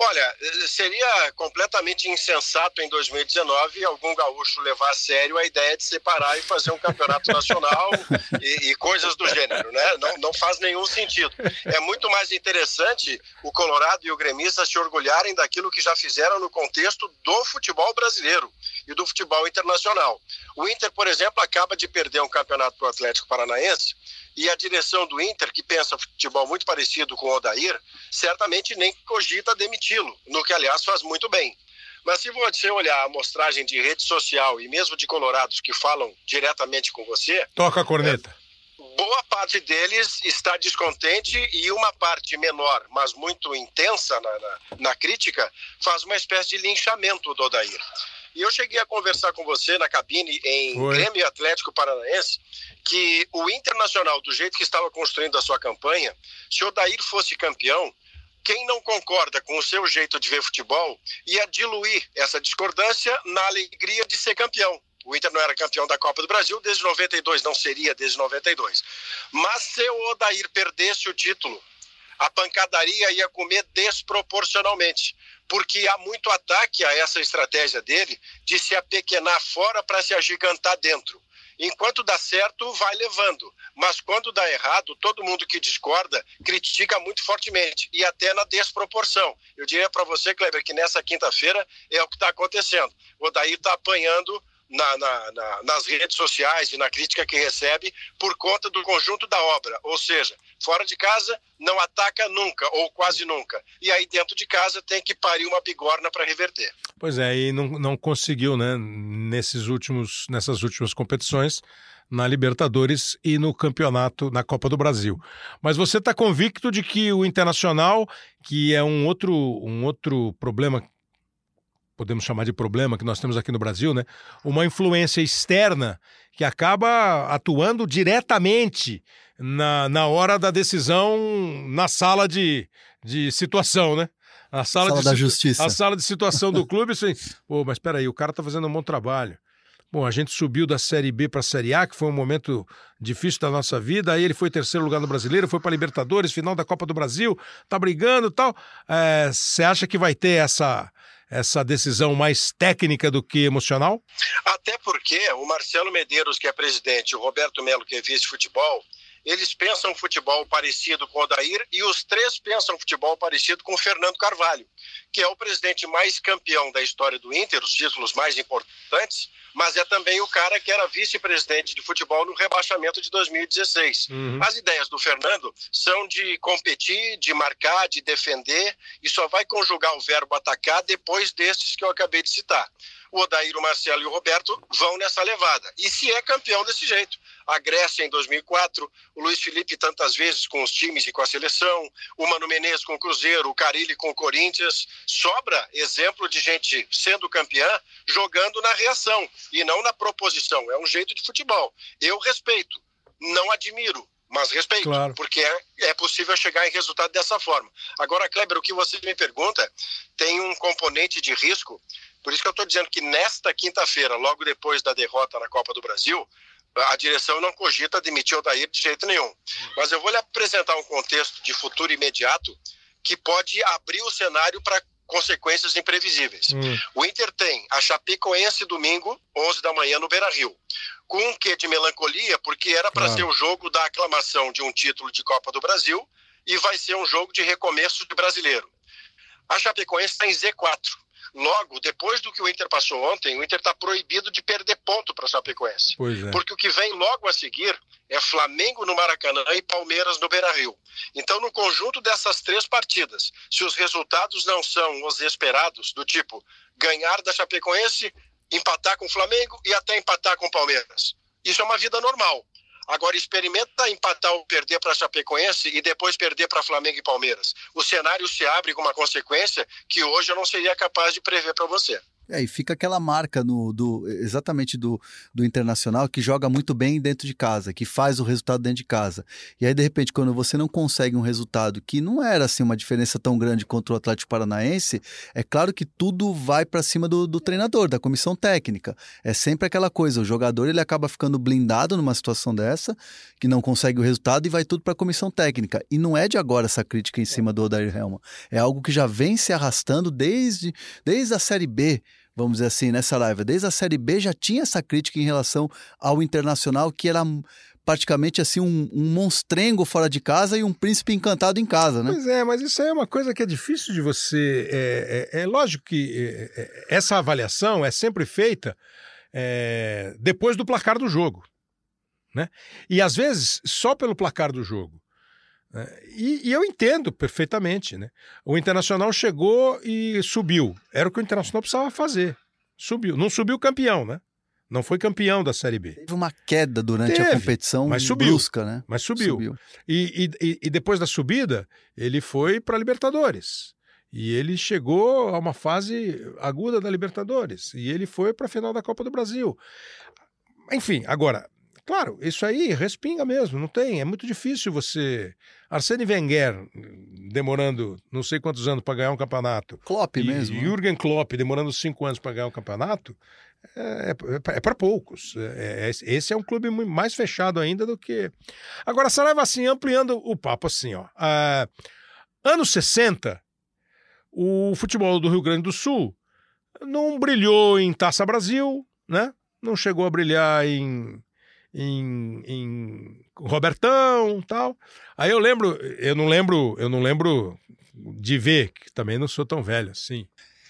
Olha, seria completamente insensato em 2019 algum gaúcho levar a sério a ideia de separar e fazer um campeonato nacional e, e, coisas do gênero, né? Não, não faz nenhum sentido. É muito mais interessante o Colorado e o Gremista se orgulharem daquilo que já fizeram no contexto do futebol brasileiro e do futebol internacional. O Inter, por exemplo, acaba de perder um campeonato para o Atlético Paranaense e a direção do Inter, que pensa futebol muito parecido com o Odair, certamente nem cogita demiti-lo, no que, aliás, faz muito bem. Mas se você olhar a amostragem de rede social e mesmo de colorados que falam diretamente com você... Toca a corneta. É, boa parte deles está descontente e uma parte menor, mas muito intensa na, na, na crítica, faz uma espécie de linchamento do Odair. E eu cheguei a conversar com você na cabine em Oi. Grêmio Atlético Paranaense que o Internacional, do jeito que estava construindo a sua campanha, se o Daír fosse campeão, quem não concorda com o seu jeito de ver futebol ia diluir essa discordância na alegria de ser campeão. O Inter não era campeão da Copa do Brasil desde 92, não seria desde 92. Mas se o Odair perdesse o título, a pancadaria ia comer desproporcionalmente, porque há muito ataque a essa estratégia dele de se apequenar fora para se agigantar dentro. Enquanto dá certo, vai levando. Mas quando dá errado, todo mundo que discorda critica muito fortemente e até na desproporção. Eu diria para você, Kleber, que nessa quinta-feira é o que está acontecendo. O Daí está apanhando na, na, na, nas redes sociais e na crítica que recebe por conta do conjunto da obra. Ou seja, fora de casa não ataca nunca ou quase nunca. E aí dentro de casa tem que parir uma bigorna para reverter. Pois é, e não, não conseguiu, né, nesses últimos, nessas últimas competições na Libertadores e no campeonato na Copa do Brasil. Mas você está convicto de que o Internacional, que é um outro, um outro problema podemos chamar de problema que nós temos aqui no Brasil, né? Uma influência externa que acaba atuando diretamente na, na hora da decisão na sala de, de situação, né? A sala, sala de, da justiça. A sala de situação do clube, assim, pô, mas espera aí, o cara tá fazendo um bom trabalho. Bom, a gente subiu da Série B para a Série A, que foi um momento difícil da nossa vida. Aí ele foi terceiro lugar no Brasileiro, foi para Libertadores, final da Copa do Brasil, tá brigando, tal. Você é, acha que vai ter essa essa decisão mais técnica do que emocional? Até porque o Marcelo Medeiros, que é presidente, e o Roberto Melo, que é vice-futebol, eles pensam futebol parecido com o Odair e os três pensam futebol parecido com o Fernando Carvalho, que é o presidente mais campeão da história do Inter, os títulos mais importantes, mas é também o cara que era vice-presidente de futebol no rebaixamento de 2016. Uhum. As ideias do Fernando são de competir, de marcar, de defender e só vai conjugar o verbo atacar depois destes que eu acabei de citar o Odair, o Marcelo e o Roberto vão nessa levada. E se é campeão desse jeito. A Grécia em 2004, o Luiz Felipe tantas vezes com os times e com a seleção, o Mano Menezes com o Cruzeiro, o Carilli com o Corinthians. Sobra exemplo de gente sendo campeã jogando na reação e não na proposição. É um jeito de futebol. Eu respeito, não admiro, mas respeito, Claro. porque é, é possível chegar em resultado dessa forma. Agora, Kleber, o que você me pergunta tem um componente de risco, por isso que eu estou dizendo que nesta quinta-feira, logo depois da derrota na Copa do Brasil, a direção não cogita demitir o Daír de jeito nenhum. Mas eu vou lhe apresentar um contexto de futuro imediato que pode abrir o cenário para consequências imprevisíveis. Hum. O Inter tem a Chapecoense domingo, 11 da manhã, no Beira-Rio. Com um quê de melancolia, porque era para Claro. ser o jogo da aclamação de um título de Copa do Brasil e vai ser um jogo de recomeço de brasileiro. A Chapecoense está em Z4. Logo, depois do que o Inter passou ontem, o Inter está proibido de perder ponto para a Chapecoense. É. Porque o que vem logo a seguir é Flamengo no Maracanã e Palmeiras no Beira-Rio. Então, no conjunto dessas três partidas, se os resultados não são os esperados, do tipo ganhar da Chapecoense, empatar com o Flamengo e até empatar com o Palmeiras, isso é uma vida normal. Agora, experimenta empatar ou perder para Chapecoense e depois perder para Flamengo e Palmeiras. O cenário se abre com uma consequência que hoje eu não seria capaz de prever para você. É, e fica aquela marca no, do, exatamente do, do Internacional que joga muito bem dentro de casa, que faz o resultado dentro de casa. E aí, de repente, quando você não consegue um resultado que não era assim uma diferença tão grande contra o Atlético Paranaense, é claro que tudo vai para cima do, do treinador, da comissão técnica. É sempre aquela coisa, o jogador ele acaba ficando blindado numa situação dessa, que não consegue o resultado e vai tudo para a comissão técnica. E não é de agora essa crítica em cima do Odair Helma. É algo que já vem se arrastando desde, desde a Série B vamos dizer assim, nessa live. Desde a Série B já tinha essa crítica em relação ao Internacional, que era praticamente assim um, um monstrengo fora de casa e um príncipe encantado em casa, né? Pois é, mas isso aí é uma coisa que é difícil de você. É, é- é lógico que é, é, essa avaliação é sempre feita é, depois do placar do jogo. Né? E às vezes só pelo placar do jogo. Né? E, e eu entendo perfeitamente. Né? O Internacional chegou e subiu. Era o que o Internacional precisava fazer. Subiu. Não subiu campeão, né? Não foi campeão da Série B. Teve uma queda durante Teve, a competição mas subiu. brusca, né? Mas subiu. E, e- e- e depois da subida, ele foi para a Libertadores. E ele chegou a uma fase aguda da Libertadores. E ele foi para a final da Copa do Brasil. Enfim, agora, claro, isso aí respinga mesmo, não tem. É muito difícil você. Arsene Wenger demorando não sei quantos anos para ganhar um campeonato. Klopp E mesmo. né? Jürgen Klopp demorando cinco anos para ganhar um campeonato. É, é para poucos. É- é- esse é um clube mais fechado ainda do que. Agora, Saraiva, assim, ampliando o papo, assim, ó. Ah, anos 60, o futebol do Rio Grande do Sul não brilhou em Taça Brasil, né? Não chegou a brilhar em, em, em Robertão tal. Aí eu lembro, eu não lembro, eu não lembro de ver, que também não sou tão velho assim.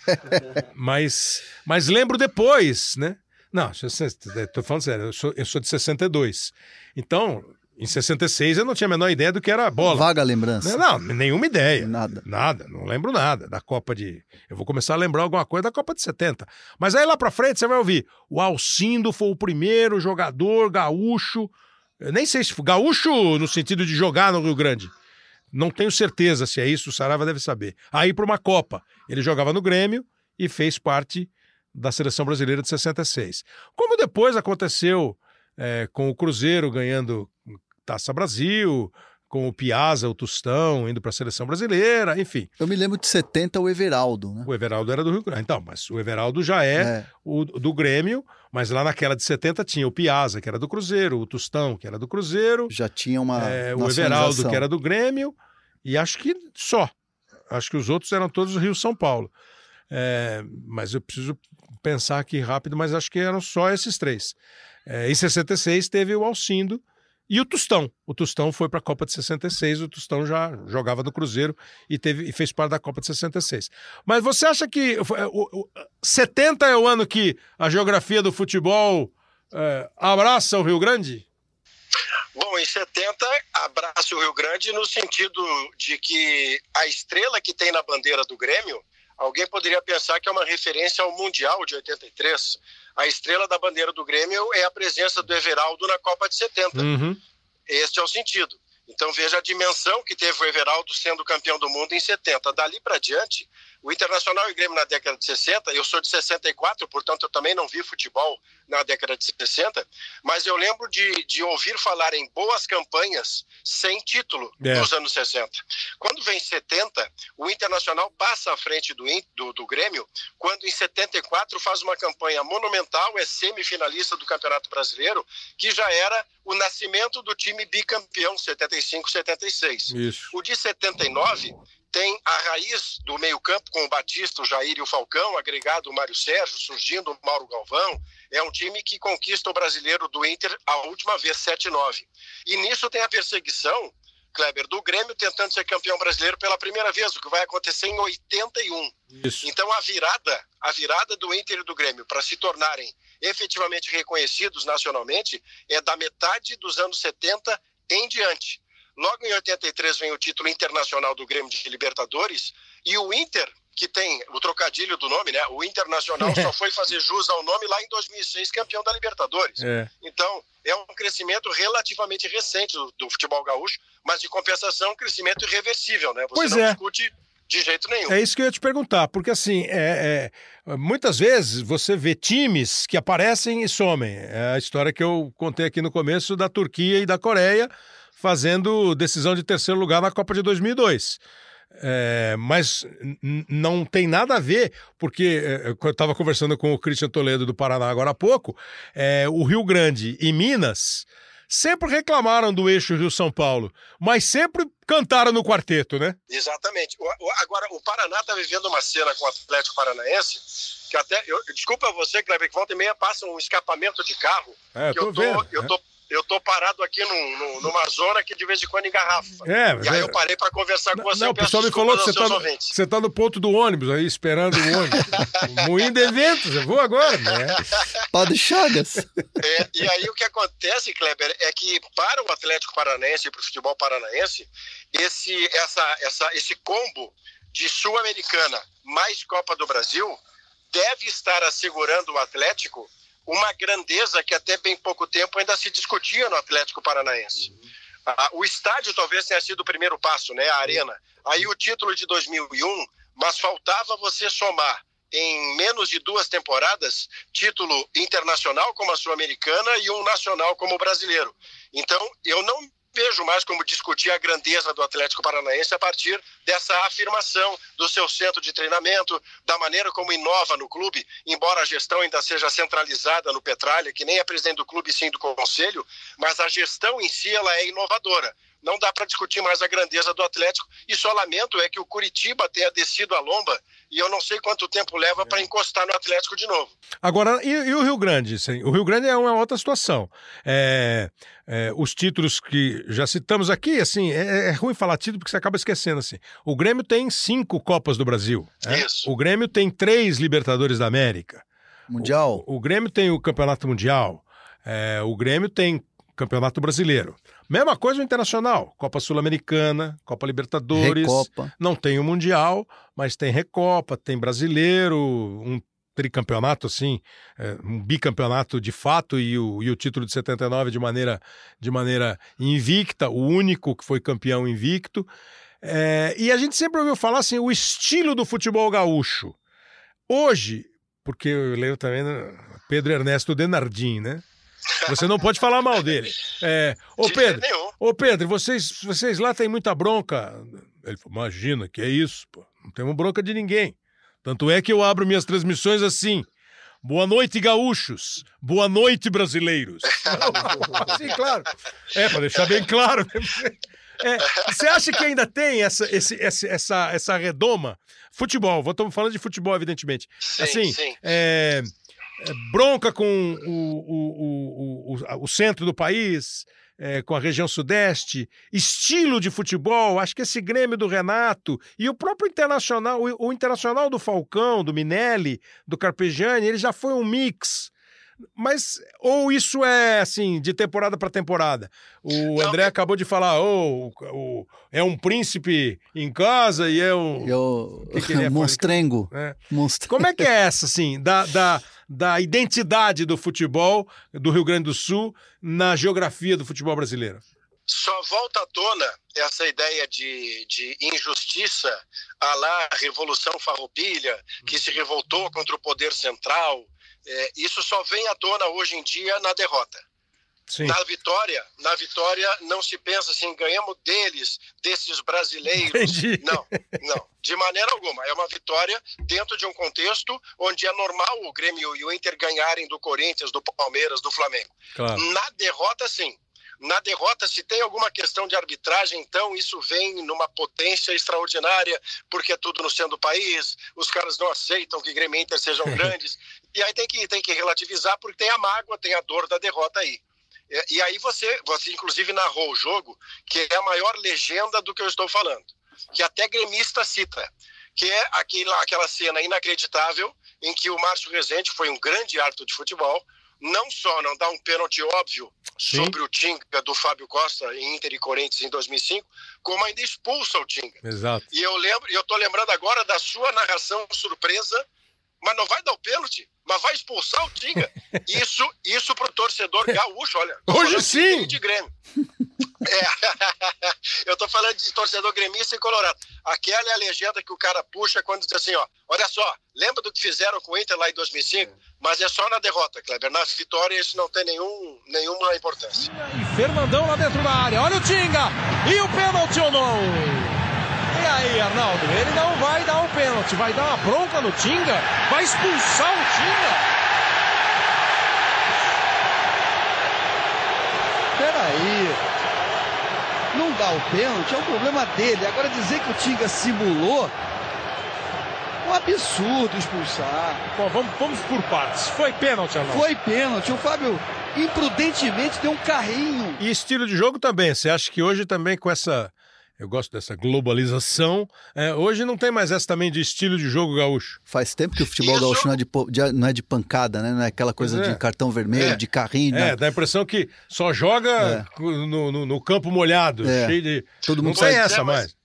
mas, mas lembro depois, né? Não, estou falando sério, eu sou, eu sou de 62. Então, em 66 eu não tinha a menor ideia do que era bola. Vaga lembrança. Não, não, nenhuma ideia. Nada. Nada, não lembro nada da Copa de. Eu vou começar a lembrar alguma coisa da Copa de 70. Mas aí lá pra frente você vai ouvir: o Alcindo foi o primeiro jogador gaúcho. Eu nem sei se foi gaúcho no sentido de jogar no Rio Grande. Não tenho certeza se é isso, o Saraiva deve saber. Aí para uma Copa. Ele jogava no Grêmio e fez parte da seleção brasileira de 66. Como depois aconteceu é, com o Cruzeiro ganhando Taça Brasil, com o Piazza, o Tostão, indo para a seleção brasileira, enfim. Eu me lembro de 70 o Everaldo, né? O Everaldo era do Rio Grande. Então, mas o Everaldo já é, É. o do Grêmio, mas lá naquela de 70 tinha o Piazza, que era do Cruzeiro, o Tostão, que era do Cruzeiro, Já tinha uma. é, o. Everaldo, que era do Grêmio, e acho que só. Acho que os outros eram todos do Rio São Paulo. É, mas eu preciso pensar aqui rápido, mas acho que eram só esses três. É, em 66 teve o Alcindo e o Tostão. O Tostão foi para a Copa de 66, o Tostão já jogava no Cruzeiro e, teve, e fez parte da Copa de 66. Mas você acha que foi- o, o, 70 é o ano que a geografia do futebol é, abraça o Rio Grande? Bom, em 70, abraça o Rio Grande no sentido de que a estrela que tem na bandeira do Grêmio, alguém poderia pensar que é uma referência ao Mundial de 83. A estrela da bandeira do Grêmio é a presença do Everaldo na Copa de 70. Uhum. Este é o sentido. Então veja a dimensão que teve o Everaldo sendo campeão do mundo em 70. Dali para diante, O Internacional e o Grêmio na década de 60, eu sou de 64, portanto eu também não vi futebol na década de 60, mas eu lembro de, de ouvir falar em boas campanhas sem título É. nos anos 60. Quando vem 70, o Internacional passa à frente do, do, do Grêmio, quando em 74 faz uma campanha monumental, é semifinalista do Campeonato Brasileiro, que já era o nascimento do time bicampeão 75-76. Isso. O de 79 tem a raiz do meio-campo com o Batista, o Jair e o Falcão, agregado o Mário Sérgio, surgindo o Mauro Galvão. É um time que conquista o brasileiro do Inter a última vez, 7-9. E nisso tem a perseguição, Kleber, do Grêmio tentando ser campeão brasileiro pela primeira vez, o que vai acontecer em 81. Isso. Então a virada, a virada do Inter e do Grêmio para se tornarem efetivamente reconhecidos nacionalmente é da metade dos anos 70 em diante. Logo em 83 vem o título internacional do Grêmio de Libertadores e o Inter, que tem o trocadilho do nome, né? O Internacional só foi fazer jus ao nome lá em 2006, campeão da Libertadores. É. Então, é um crescimento relativamente recente do, do futebol gaúcho, mas de compensação, um crescimento irreversível, né? Você Pois não é. discute de jeito nenhum. É isso que eu ia te perguntar, porque assim, é, é, muitas vezes você vê times que aparecem e somem. É a história que eu contei aqui no começo da Turquia e da Coreia fazendo decisão de terceiro lugar na Copa de 2002. É, mas não tem nada a ver, porque é, eu estava conversando com o Christian Toledo do Paraná agora há pouco, é, o Rio Grande e Minas sempre reclamaram do eixo Rio-São Paulo, mas sempre cantaram no quarteto, né? Exatamente. O- o- agora, o Paraná está vivendo uma cena com o Atlético Paranaense que até. Eu, desculpa você, Kleber, que volta e meia passa um escapamento de carro. É, eu tô, eu tô, eu tô parado aqui num- num- numa zona que de vez em quando engarrafa. É, E aí é. eu parei para conversar com você. Não, o pessoal me falou que você tá, no, ouvintes. você tá no ponto do ônibus aí, esperando o ônibus. Moinho de eventos, eu vou agora, né? Padre Chagas. É, e aí o que acontece, Kleber, é que para o Atlético Paranaense e para o futebol paranaense, esse, essa, essa, esse combo de Sul-Americana mais Copa do Brasil deve estar assegurando o Atlético uma grandeza que até bem pouco tempo ainda se discutia no Atlético Paranaense. Ah, o estádio talvez tenha sido o primeiro passo, né? A arena. Aí o título de 2001, mas faltava você somar em menos de duas temporadas título internacional como a sul-americana e um nacional como o brasileiro. Então eu não vejo mais como discutir a grandeza do Atlético Paranaense a partir dessa afirmação do seu centro de treinamento, da maneira como inova no clube, embora a gestão ainda seja centralizada no Petralha, que nem é presidente do clube sim do conselho, mas a gestão em si ela é inovadora. Não dá para discutir mais a grandeza do Atlético e só lamento é que o Curitiba tenha descido a lomba e eu não sei quanto tempo leva para encostar no Atlético de novo. Agora, e, e o Rio Grande? Sim, O Rio Grande é uma outra situação. É, é, os títulos que já citamos aqui, assim, é, é ruim falar título porque você acaba esquecendo, assim. O Grêmio tem cinco Copas do Brasil. né? Isso. O Grêmio tem três Libertadores da América. Mundial. O, o Grêmio tem o Campeonato Mundial. É, o Grêmio tem Campeonato Brasileiro. Mesma coisa o Internacional. Copa Sul-Americana, Copa Libertadores. Recopa. Não tem o Mundial, mas tem Recopa, tem Brasileiro, um tricampeonato assim, é, um bicampeonato de fato e o, e o título de 79 de maneira, de maneira invicta, o único que foi campeão invicto. É, e a gente sempre ouviu falar assim, o estilo do futebol gaúcho. Hoje, porque eu leio também né, Pedro Ernesto Denardim, né? Você não pode falar mal dele. É, ô De Pedro. Ô Pedro, vocês, vocês lá têm muita bronca. Ele falou, imagina, que é isso, pô. Não temos bronca de ninguém. Tanto é que eu abro minhas transmissões assim. Boa noite, gaúchos. Boa noite, brasileiros. Sim, claro. É, para deixar bem claro. É, você acha que ainda tem essa, esse, essa, essa redoma? Futebol, estamos falando de futebol, evidentemente. Sim, assim, sim. é, bronca com o, o, o, o, centro do país, é, com a região sudeste, estilo de futebol, acho que esse Grêmio do Renato e o próprio Internacional, o Internacional do Falcão, do Minelli, do Carpegiani, ele já foi um mix. Mas, ou isso é assim, de temporada para temporada? O Não, André eu- acabou de falar, oh, o- é um príncipe em casa e é um. Eu... que que ele é? Monstrengo. né? Monstrengo. Como é que é essa, assim, da, da, da identidade do futebol do Rio Grande do Sul na geografia do futebol brasileiro? só volta à tona essa ideia de, de injustiça a lá Revolução Farroupilha, que se revoltou contra o poder central. É, isso só vem à tona hoje em dia na derrota. Sim. Na vitória, na vitória não se pensa assim, ganhamos deles, desses brasileiros. Entendi. Não, não, de maneira alguma. É uma vitória dentro de um contexto onde é normal o Grêmio e o Inter ganharem do Corinthians, do Palmeiras, do Flamengo. Claro. Na derrota, sim. Na derrota, se tem alguma questão de arbitragem, então isso vem numa potência extraordinária, porque é tudo no centro do país, os caras não aceitam que Grêmio e Inter sejam grandes. E aí tem que, tem que relativizar, porque tem a mágoa, tem a dor da derrota aí. E, e aí você, você, inclusive, narrou o jogo, que é a maior legenda do que eu estou falando, que até gremista cita, que é aquela, aquela cena inacreditável em que o Márcio Rezende, que foi um grande árbitro de futebol, não só não dá um pênalti óbvio Sim. sobre o Tinga do Fábio Costa em Inter e Corinthians em 2005, como ainda expulsa o Tinga. Exato. E eu lembro, e eu tô lembrando agora da sua narração surpresa, mas não vai dar o pênalti, mas vai expulsar o Tinga. Isso, isso pro torcedor gaúcho, olha. Hoje sim. De Grêmio. É. eu tô falando de torcedor gremista e colorado. Aquela é a legenda que o cara puxa quando diz assim, ó, olha só, lembra do que fizeram com o Inter lá em 2005? Mas é só na derrota, Kleber. Na vitória isso não tem nenhum, nenhuma importância. E Fernandão lá dentro da área. Olha o Tinga. E o pênalti ou não? E aí, Arnaldo? Ele não vai dar um pênalti. Vai dar uma bronca no Tinga? Vai expulsar o Tinga? Peraí. Não dá o pênalti, é um problema dele. Agora dizer que o Tinga simulou. Um absurdo expulsar. Bom, vamos, vamos por partes. Foi pênalti, Arnaldo? Foi pênalti. O Fábio imprudentemente deu um carrinho. E estilo de jogo também. Você acha que hoje também com essa. Eu gosto dessa globalização. é, hoje não tem mais essa também de estilo de jogo gaúcho. Faz tempo que o futebol Isso. gaúcho não é de, de- não é de pancada, né? Não é aquela coisa Pois é. de cartão vermelho, É. de carrinho. É, né? dá a impressão que só joga no, no- no campo molhado, É. cheio de. Todo não mundo tem sai- essa É, mas- mais.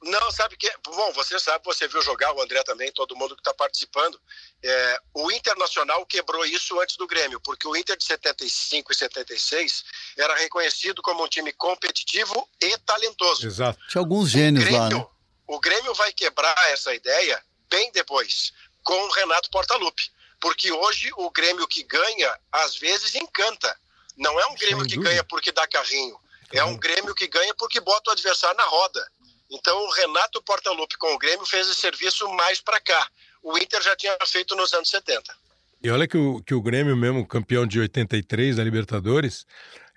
Não, sabe que. Bom, você sabe, você viu jogar, o André também, todo mundo que está participando. É, o Internacional quebrou isso antes do Grêmio, porque o Inter de 75 e 76 era reconhecido como um time competitivo e talentoso. Exato. Tinha alguns gênios lá, né? o Grêmio vai quebrar essa ideia bem depois, com o Renato Portaluppi. Porque hoje o Grêmio que ganha, às vezes, encanta. Não é um Grêmio que dúvida. ganha porque dá carrinho. É um Grêmio que ganha porque bota o adversário na roda. Então o Renato Portaluppi com o Grêmio fez esse serviço mais para cá. O Inter já tinha feito nos anos 70. E olha que o, que o Grêmio mesmo, campeão de 83 da Libertadores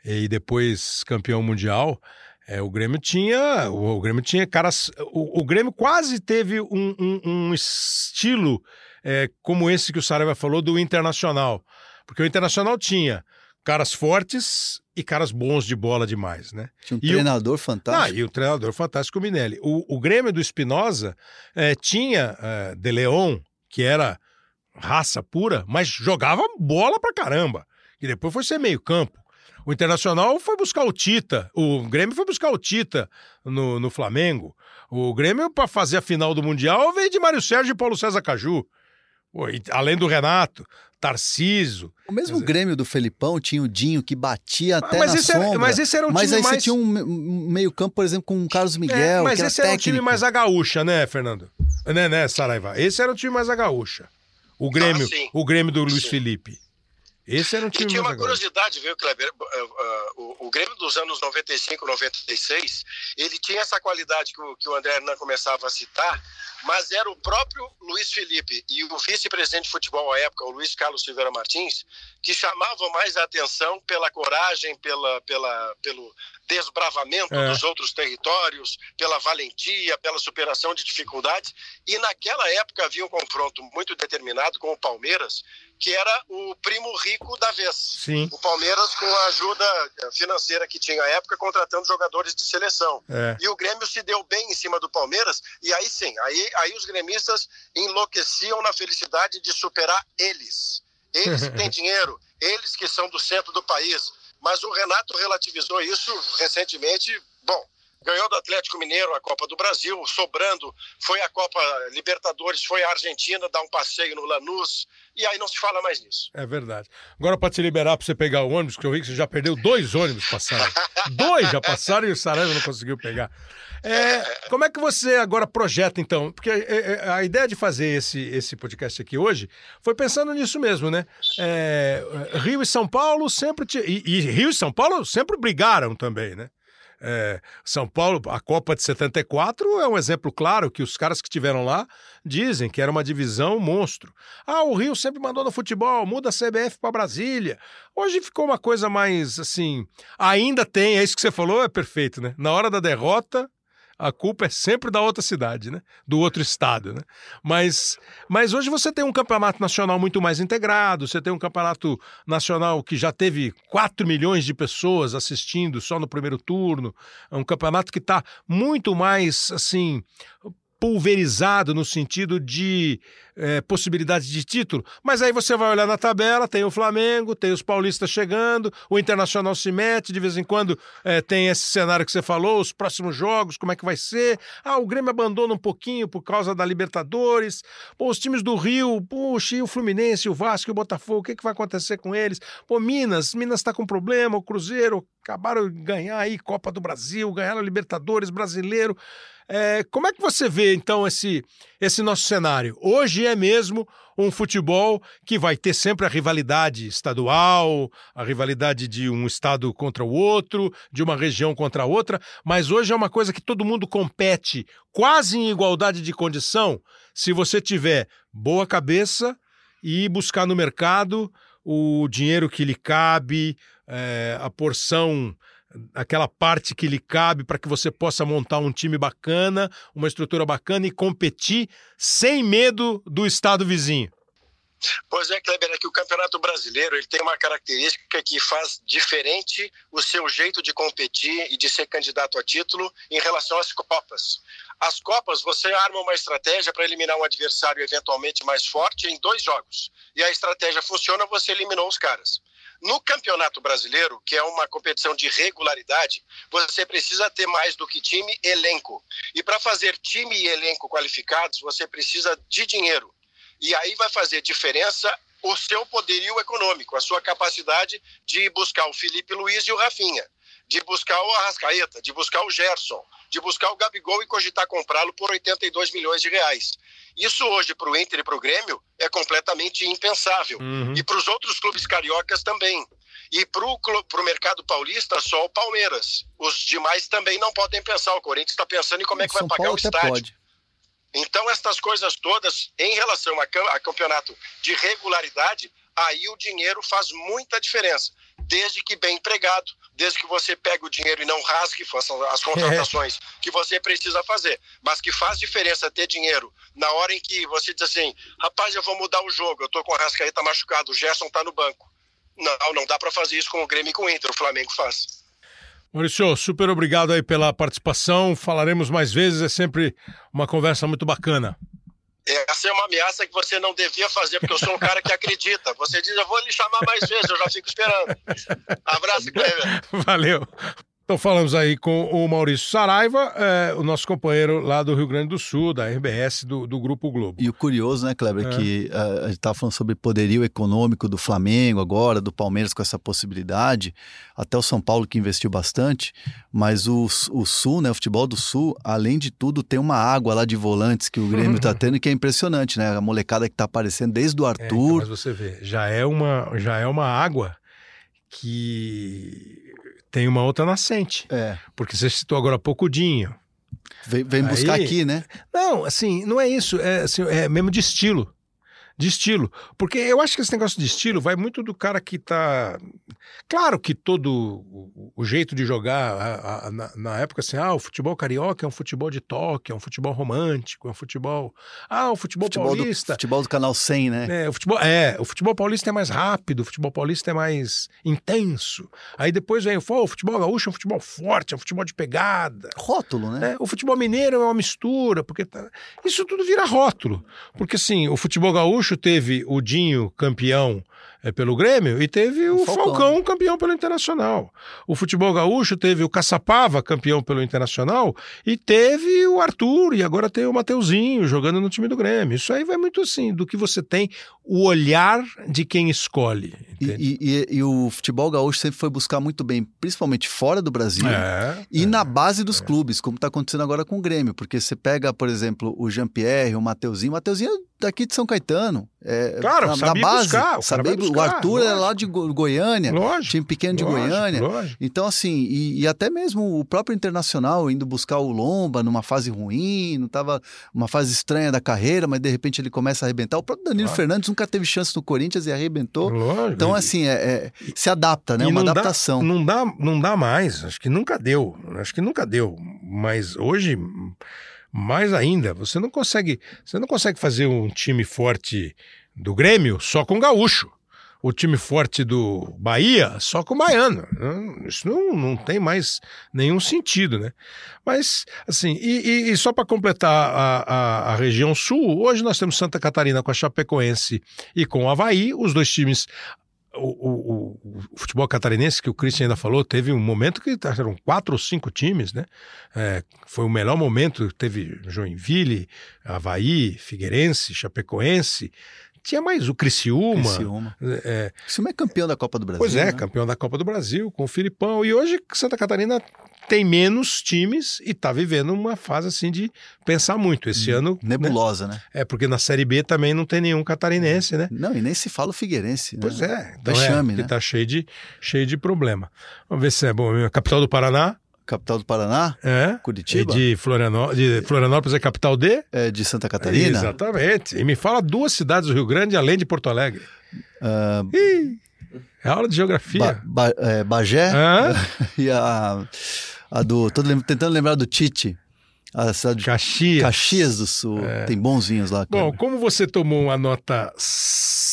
e depois campeão mundial, é, o Grêmio tinha o, o Grêmio tinha caras o, o Grêmio quase teve um, um- um estilo é, como esse que o Saraiva falou do Internacional, porque o Internacional tinha caras fortes e caras bons de bola demais, né? Tinha um E o- treinador Ah, fantástico. e o treinador fantástico Minelli. O, o Grêmio do Espinosa eh, tinha eh, De Leon, que era raça pura, mas jogava bola pra caramba. E depois foi ser meio campo. O Internacional foi buscar o Tita. O Grêmio foi buscar o Tita no, no Flamengo. O Grêmio, para fazer a final do Mundial, veio de Mário Sérgio e Paulo César Caju. Além do Renato, Tarciso. O mesmo Grêmio do Felipão tinha o Dinho que batia até mas na esse era- sombra. mas esse era um Mas time aí mais- você tinha um me- meio campo, por exemplo, com o Carlos É, Miguel, mas que era esse era um time mais a gaúcha, né, Fernando? Né, né, Saraiva? Esse era um time mais a gaúcha. O Grêmio, Ah, o Grêmio do Luiz Sim. Felipe. Esse era um E time tinha mais uma a gaúcha. curiosidade, viu, Kleber? Uh, uh, o, o Grêmio dos anos 95, 96, ele tinha essa qualidade que o, que o André Hernan começava a citar, mas era o próprio Luiz Felipe e o vice-presidente de futebol à época, o Luiz Carlos Silveira Martins, que chamavam mais a atenção pela coragem, pela, pela, pelo desbravamento É. dos outros territórios, pela valentia, pela superação de dificuldades. E naquela época havia um confronto muito determinado com o Palmeiras, que era o primo rico da vez. Sim. O Palmeiras, com a ajuda financeira que tinha à época, contratando jogadores de seleção. É. E o Grêmio se deu bem em cima do Palmeiras, e aí sim, aí, aí os gremistas enlouqueciam na felicidade de superar eles. Eles que têm dinheiro, eles que são do centro do país. Mas o Renato relativizou isso recentemente. Bom, ganhou do Atlético Mineiro a Copa do Brasil, sobrando, foi a Copa Libertadores, foi a Argentina dar um passeio no Lanús, e aí não se fala mais nisso. É verdade. Agora, para te liberar para você pegar o ônibus, que eu vi que você já perdeu dois ônibus passaram. dois já passaram e o Saraiva não conseguiu pegar. É, como é que você agora projeta, então? Porque é, é, a ideia de fazer esse, esse podcast aqui hoje foi pensando nisso mesmo, né? É, Rio e São Paulo sempre. E, e Rio e São Paulo sempre brigaram também, né? É, São Paulo, a Copa de 74 é um exemplo claro que os caras que estiveram lá dizem que era uma divisão monstro. Ah, o Rio sempre mandou no futebol, muda a CBF para Brasília. Hoje ficou uma coisa mais assim. Ainda tem, é isso que você falou, é perfeito, né? Na hora da derrota, a culpa é sempre da outra cidade, né? Do outro estado, né? Mas, mas hoje você tem um campeonato nacional muito mais integrado, você tem um campeonato nacional que já teve 4 milhões de pessoas assistindo só no primeiro turno, é um campeonato que está muito mais, assim, pulverizado no sentido de é, possibilidades de título, mas aí você vai olhar na tabela, tem o Flamengo, tem os paulistas chegando, o Internacional se mete, de vez em quando é, tem esse cenário que você falou, os próximos jogos, como é que vai ser? Ah, o Grêmio abandona um pouquinho por causa da Libertadores, pô, os times do Rio, puxa, e o Fluminense, o Vasco o Botafogo, o que, que vai acontecer com eles? Pô, Minas, Minas está com problema, o Cruzeiro acabaram de ganhar aí Copa do Brasil, ganharam a Libertadores brasileiro, é, como é que você vê, então, esse, esse nosso cenário? Hoje é mesmo um futebol que vai ter sempre a rivalidade estadual, a rivalidade de um estado contra o outro, de uma região contra a outra, mas hoje é uma coisa que todo mundo compete quase em igualdade de condição se você tiver boa cabeça e buscar no mercado o dinheiro que lhe cabe, é, a porção aquela parte que lhe cabe para que você possa montar um time bacana, uma estrutura bacana e competir sem medo do estado vizinho. Pois é, Kleber, é que o Campeonato Brasileiro ele tem uma característica que faz diferente o seu jeito de competir e de ser candidato a título em relação às Copas. As Copas, você arma uma estratégia para eliminar um adversário eventualmente mais forte em dois jogos. E a estratégia funciona, você eliminou os caras. No Campeonato Brasileiro, que é uma competição de regularidade, você precisa ter mais do que time, elenco. E para fazer time e elenco qualificados, você precisa de dinheiro. E aí vai fazer diferença o seu poderio econômico, a sua capacidade de buscar o Felipe Luiz e o Rafinha, de buscar o Arrascaeta, de buscar o Gerson, de buscar o Gabigol e cogitar comprá-lo por 82 milhões de reais. Isso hoje para o Inter e para o Grêmio é completamente impensável. Uhum. E para os outros clubes cariocas também. E para o mercado paulista, só o Palmeiras. Os demais também não podem pensar. O Corinthians está pensando em como é que São vai pagar Paulo o estádio. Pode. Então, estas coisas todas, em relação a, a campeonato de regularidade, aí o dinheiro faz muita diferença desde que bem empregado, desde que você pegue o dinheiro e não rasgue, faça as contratações que você precisa fazer. Mas que faz diferença ter dinheiro na hora em que você diz assim, rapaz, eu vou mudar o jogo, eu tô com a Rascaeta machucado, o Gerson tá no banco. Não, não dá para fazer isso com o Grêmio e com o Inter, o Flamengo faz. Maurício, super obrigado aí pela participação. Falaremos mais vezes, é sempre uma conversa muito bacana. Essa é uma ameaça que você não devia fazer, porque eu sou um cara que acredita. Você diz, eu vou lhe chamar mais vezes, eu já fico esperando. Abraço, Cleber. Valeu. Então falamos aí com o Maurício Saraiva, é, o nosso companheiro lá do Rio Grande do Sul, da RBS, do, do Grupo Globo. E o curioso, né, Kleber, é. que uh, a gente estava falando sobre poderio econômico do Flamengo agora, do Palmeiras com essa possibilidade, até o São Paulo que investiu bastante, mas o, o Sul, né, o futebol do Sul, além de tudo, tem uma água lá de volantes que o Grêmio está tendo que é impressionante, né? A molecada que está aparecendo desde o Arthur. É, então, mas você vê, já é uma, já é uma água que tem uma outra nascente. É. Porque você citou agora há pouco o Dinho. Vem, vem buscar aqui, né? Não, assim, não é isso. É, assim, é mesmo de estilo de estilo. Porque eu acho que esse negócio de estilo vai muito do cara que tá. Claro que todo o, jeito de jogar, a, a, na, na, época, assim, ah, o futebol carioca é um futebol de toque, é um futebol romântico, é um futebol. Ah, o futebol, futebol paulista. Do, futebol do canal 100, né? É o, futebol, é, o futebol paulista é mais rápido, o futebol paulista é mais intenso. Aí depois vem o futebol gaúcho é um futebol forte, é um futebol de pegada. Rótulo, né? É, o futebol mineiro é uma mistura, porque tá... isso tudo vira rótulo. Porque assim, o futebol gaúcho teve o Dinho campeão é, pelo Grêmio e teve o, Falcão. Falcão. campeão pelo Internacional. O futebol gaúcho teve o Caçapava campeão pelo Internacional e teve o Arthur e agora tem o Mateuzinho jogando no time do Grêmio. Isso aí vai muito assim do que você tem o olhar de quem escolhe. E, e- e- o futebol gaúcho sempre foi buscar muito bem, principalmente fora do Brasil. É, E na base dos clubes, como está acontecendo agora com o Grêmio, porque você pega, por exemplo, o Jean-Pierre, o Mateuzinho, o Mateuzinho é daqui de São Caetano. É, Claro, na, sabia na base, buscar, sabia- vai o buscar, Arthur é lá lógico. de Go- Goiânia, lógico. time pequeno de lógico, Goiânia. lógico. Então, assim, e, e até mesmo o próprio Internacional indo buscar o Lomba numa fase ruim, não tava uma fase estranha da carreira, mas de repente ele começa a arrebentar. O próprio Danilo. Fernandes nunca teve chance no Corinthians e arrebentou. Lógico. Então, assim, é, é- se adapta, né? E Uma não dá- adaptação. não, dá, não dá mais, acho que nunca deu. Acho que nunca deu. Mas hoje, mais ainda, você não consegue. Você não consegue fazer um time forte do Grêmio só com gaúcho. O time forte do Bahia só com baiano. Não, Isso não, não tem mais nenhum sentido, né? Mas, assim, e, e- e só para completar a, a, a região sul, hoje nós temos Santa Catarina com a Chapecoense e com o Havaí, os dois times o, o- o- futebol catarinense, que o Christian ainda falou, teve um momento que eram quatro ou cinco times, né? É, foi o melhor momento, teve Joinville, Havaí, Figueirense, Chapecoense, tinha mais o Criciúma. Criciúma. é, Criciúma é campeão da Copa do Brasil. pois é, né? campeão da Copa do Brasil, com o Filipão. E hoje Santa Catarina tem menos times e está vivendo uma fase assim de pensar muito. Esse ano. né? Nebulosa, né? É, porque na Série B também não tem nenhum catarinense, né? Não, e nem se fala o Figueirense. Pois né? é, então Vexame, é, que né? tá cheio de, cheio de problema. Vamos ver se é bom. Capital do Paraná Capital do Paraná, é. Curitiba, E de, Florianó de Florianópolis é capital de? é de Santa Catarina. Exatamente. E me fala duas cidades do Rio Grande além de Porto Alegre. Ah, Ih, é aula de geografia. Ba- Ba- é, Bagé Hã? e a, a do. Tô tentando lembrar do Tite. A cidade de Caxias. Caxias do Sul. Tem bons vinhos lá. Bom, como você tomou uma nota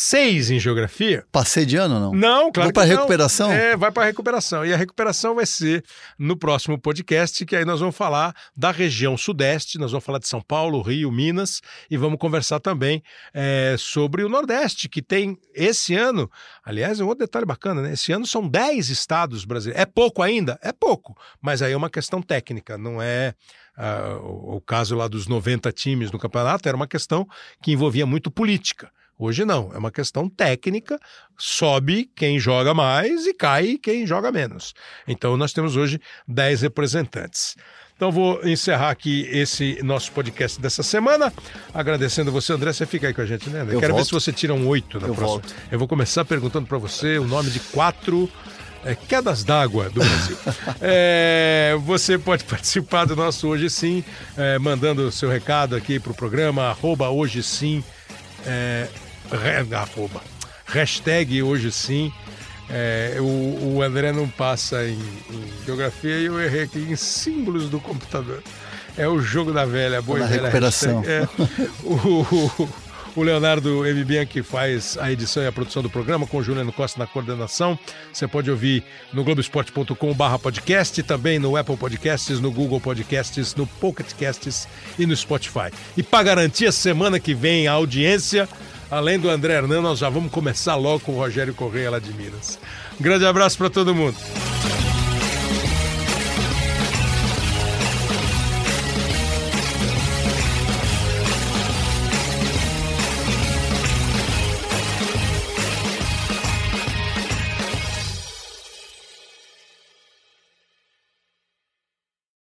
6 em geografia, Passei de ano ou não? Não, claro Vou não. recuperação? É, vai para recuperação. E a recuperação vai ser no próximo podcast, que aí nós vamos falar da região sudeste, nós vamos falar de São Paulo, Rio, Minas, e vamos conversar também é, sobre o Nordeste, que tem esse ano, aliás, um outro detalhe bacana, né? Esse ano são 10 estados brasileiros. É pouco ainda? É pouco, mas aí é uma questão técnica, não é. Ah, o, o caso lá dos 90 times no campeonato era uma questão que envolvia muito política. Hoje não, é uma questão técnica, sobe quem joga mais e cai quem joga menos. Então nós temos hoje 10 representantes. Então vou encerrar aqui esse nosso podcast dessa semana, agradecendo você, André, você fica aí com a gente, né? Eu Quero ver volto. se você tira um 8 na Eu próxima. volto. Eu vou começar perguntando para você o nome de quatro é, quedas d'água do Brasil. É, você pode participar do nosso Hoje Sim, é, mandando o seu recado aqui para o programa, arroba hoje sim, é, arroba, hashtag hoje sim. É, o, o André não passa em, em geografia e eu errei aqui em símbolos do computador. É o jogo da velha, boa Na velha recuperação. hashtag. É, o, o Leonardo M. Bianchi faz a edição e a produção do programa, com o Juliano Costa na coordenação. Você pode ouvir no globesport.com/barra podcast, também no Apple Podcasts, no Google Podcasts, no Pocket Casts e no Spotify. E para garantir semana que vem a audiência, além do André Hernan, nós já vamos começar logo com o Rogério Correia lá de Minas. Um grande abraço para todo mundo.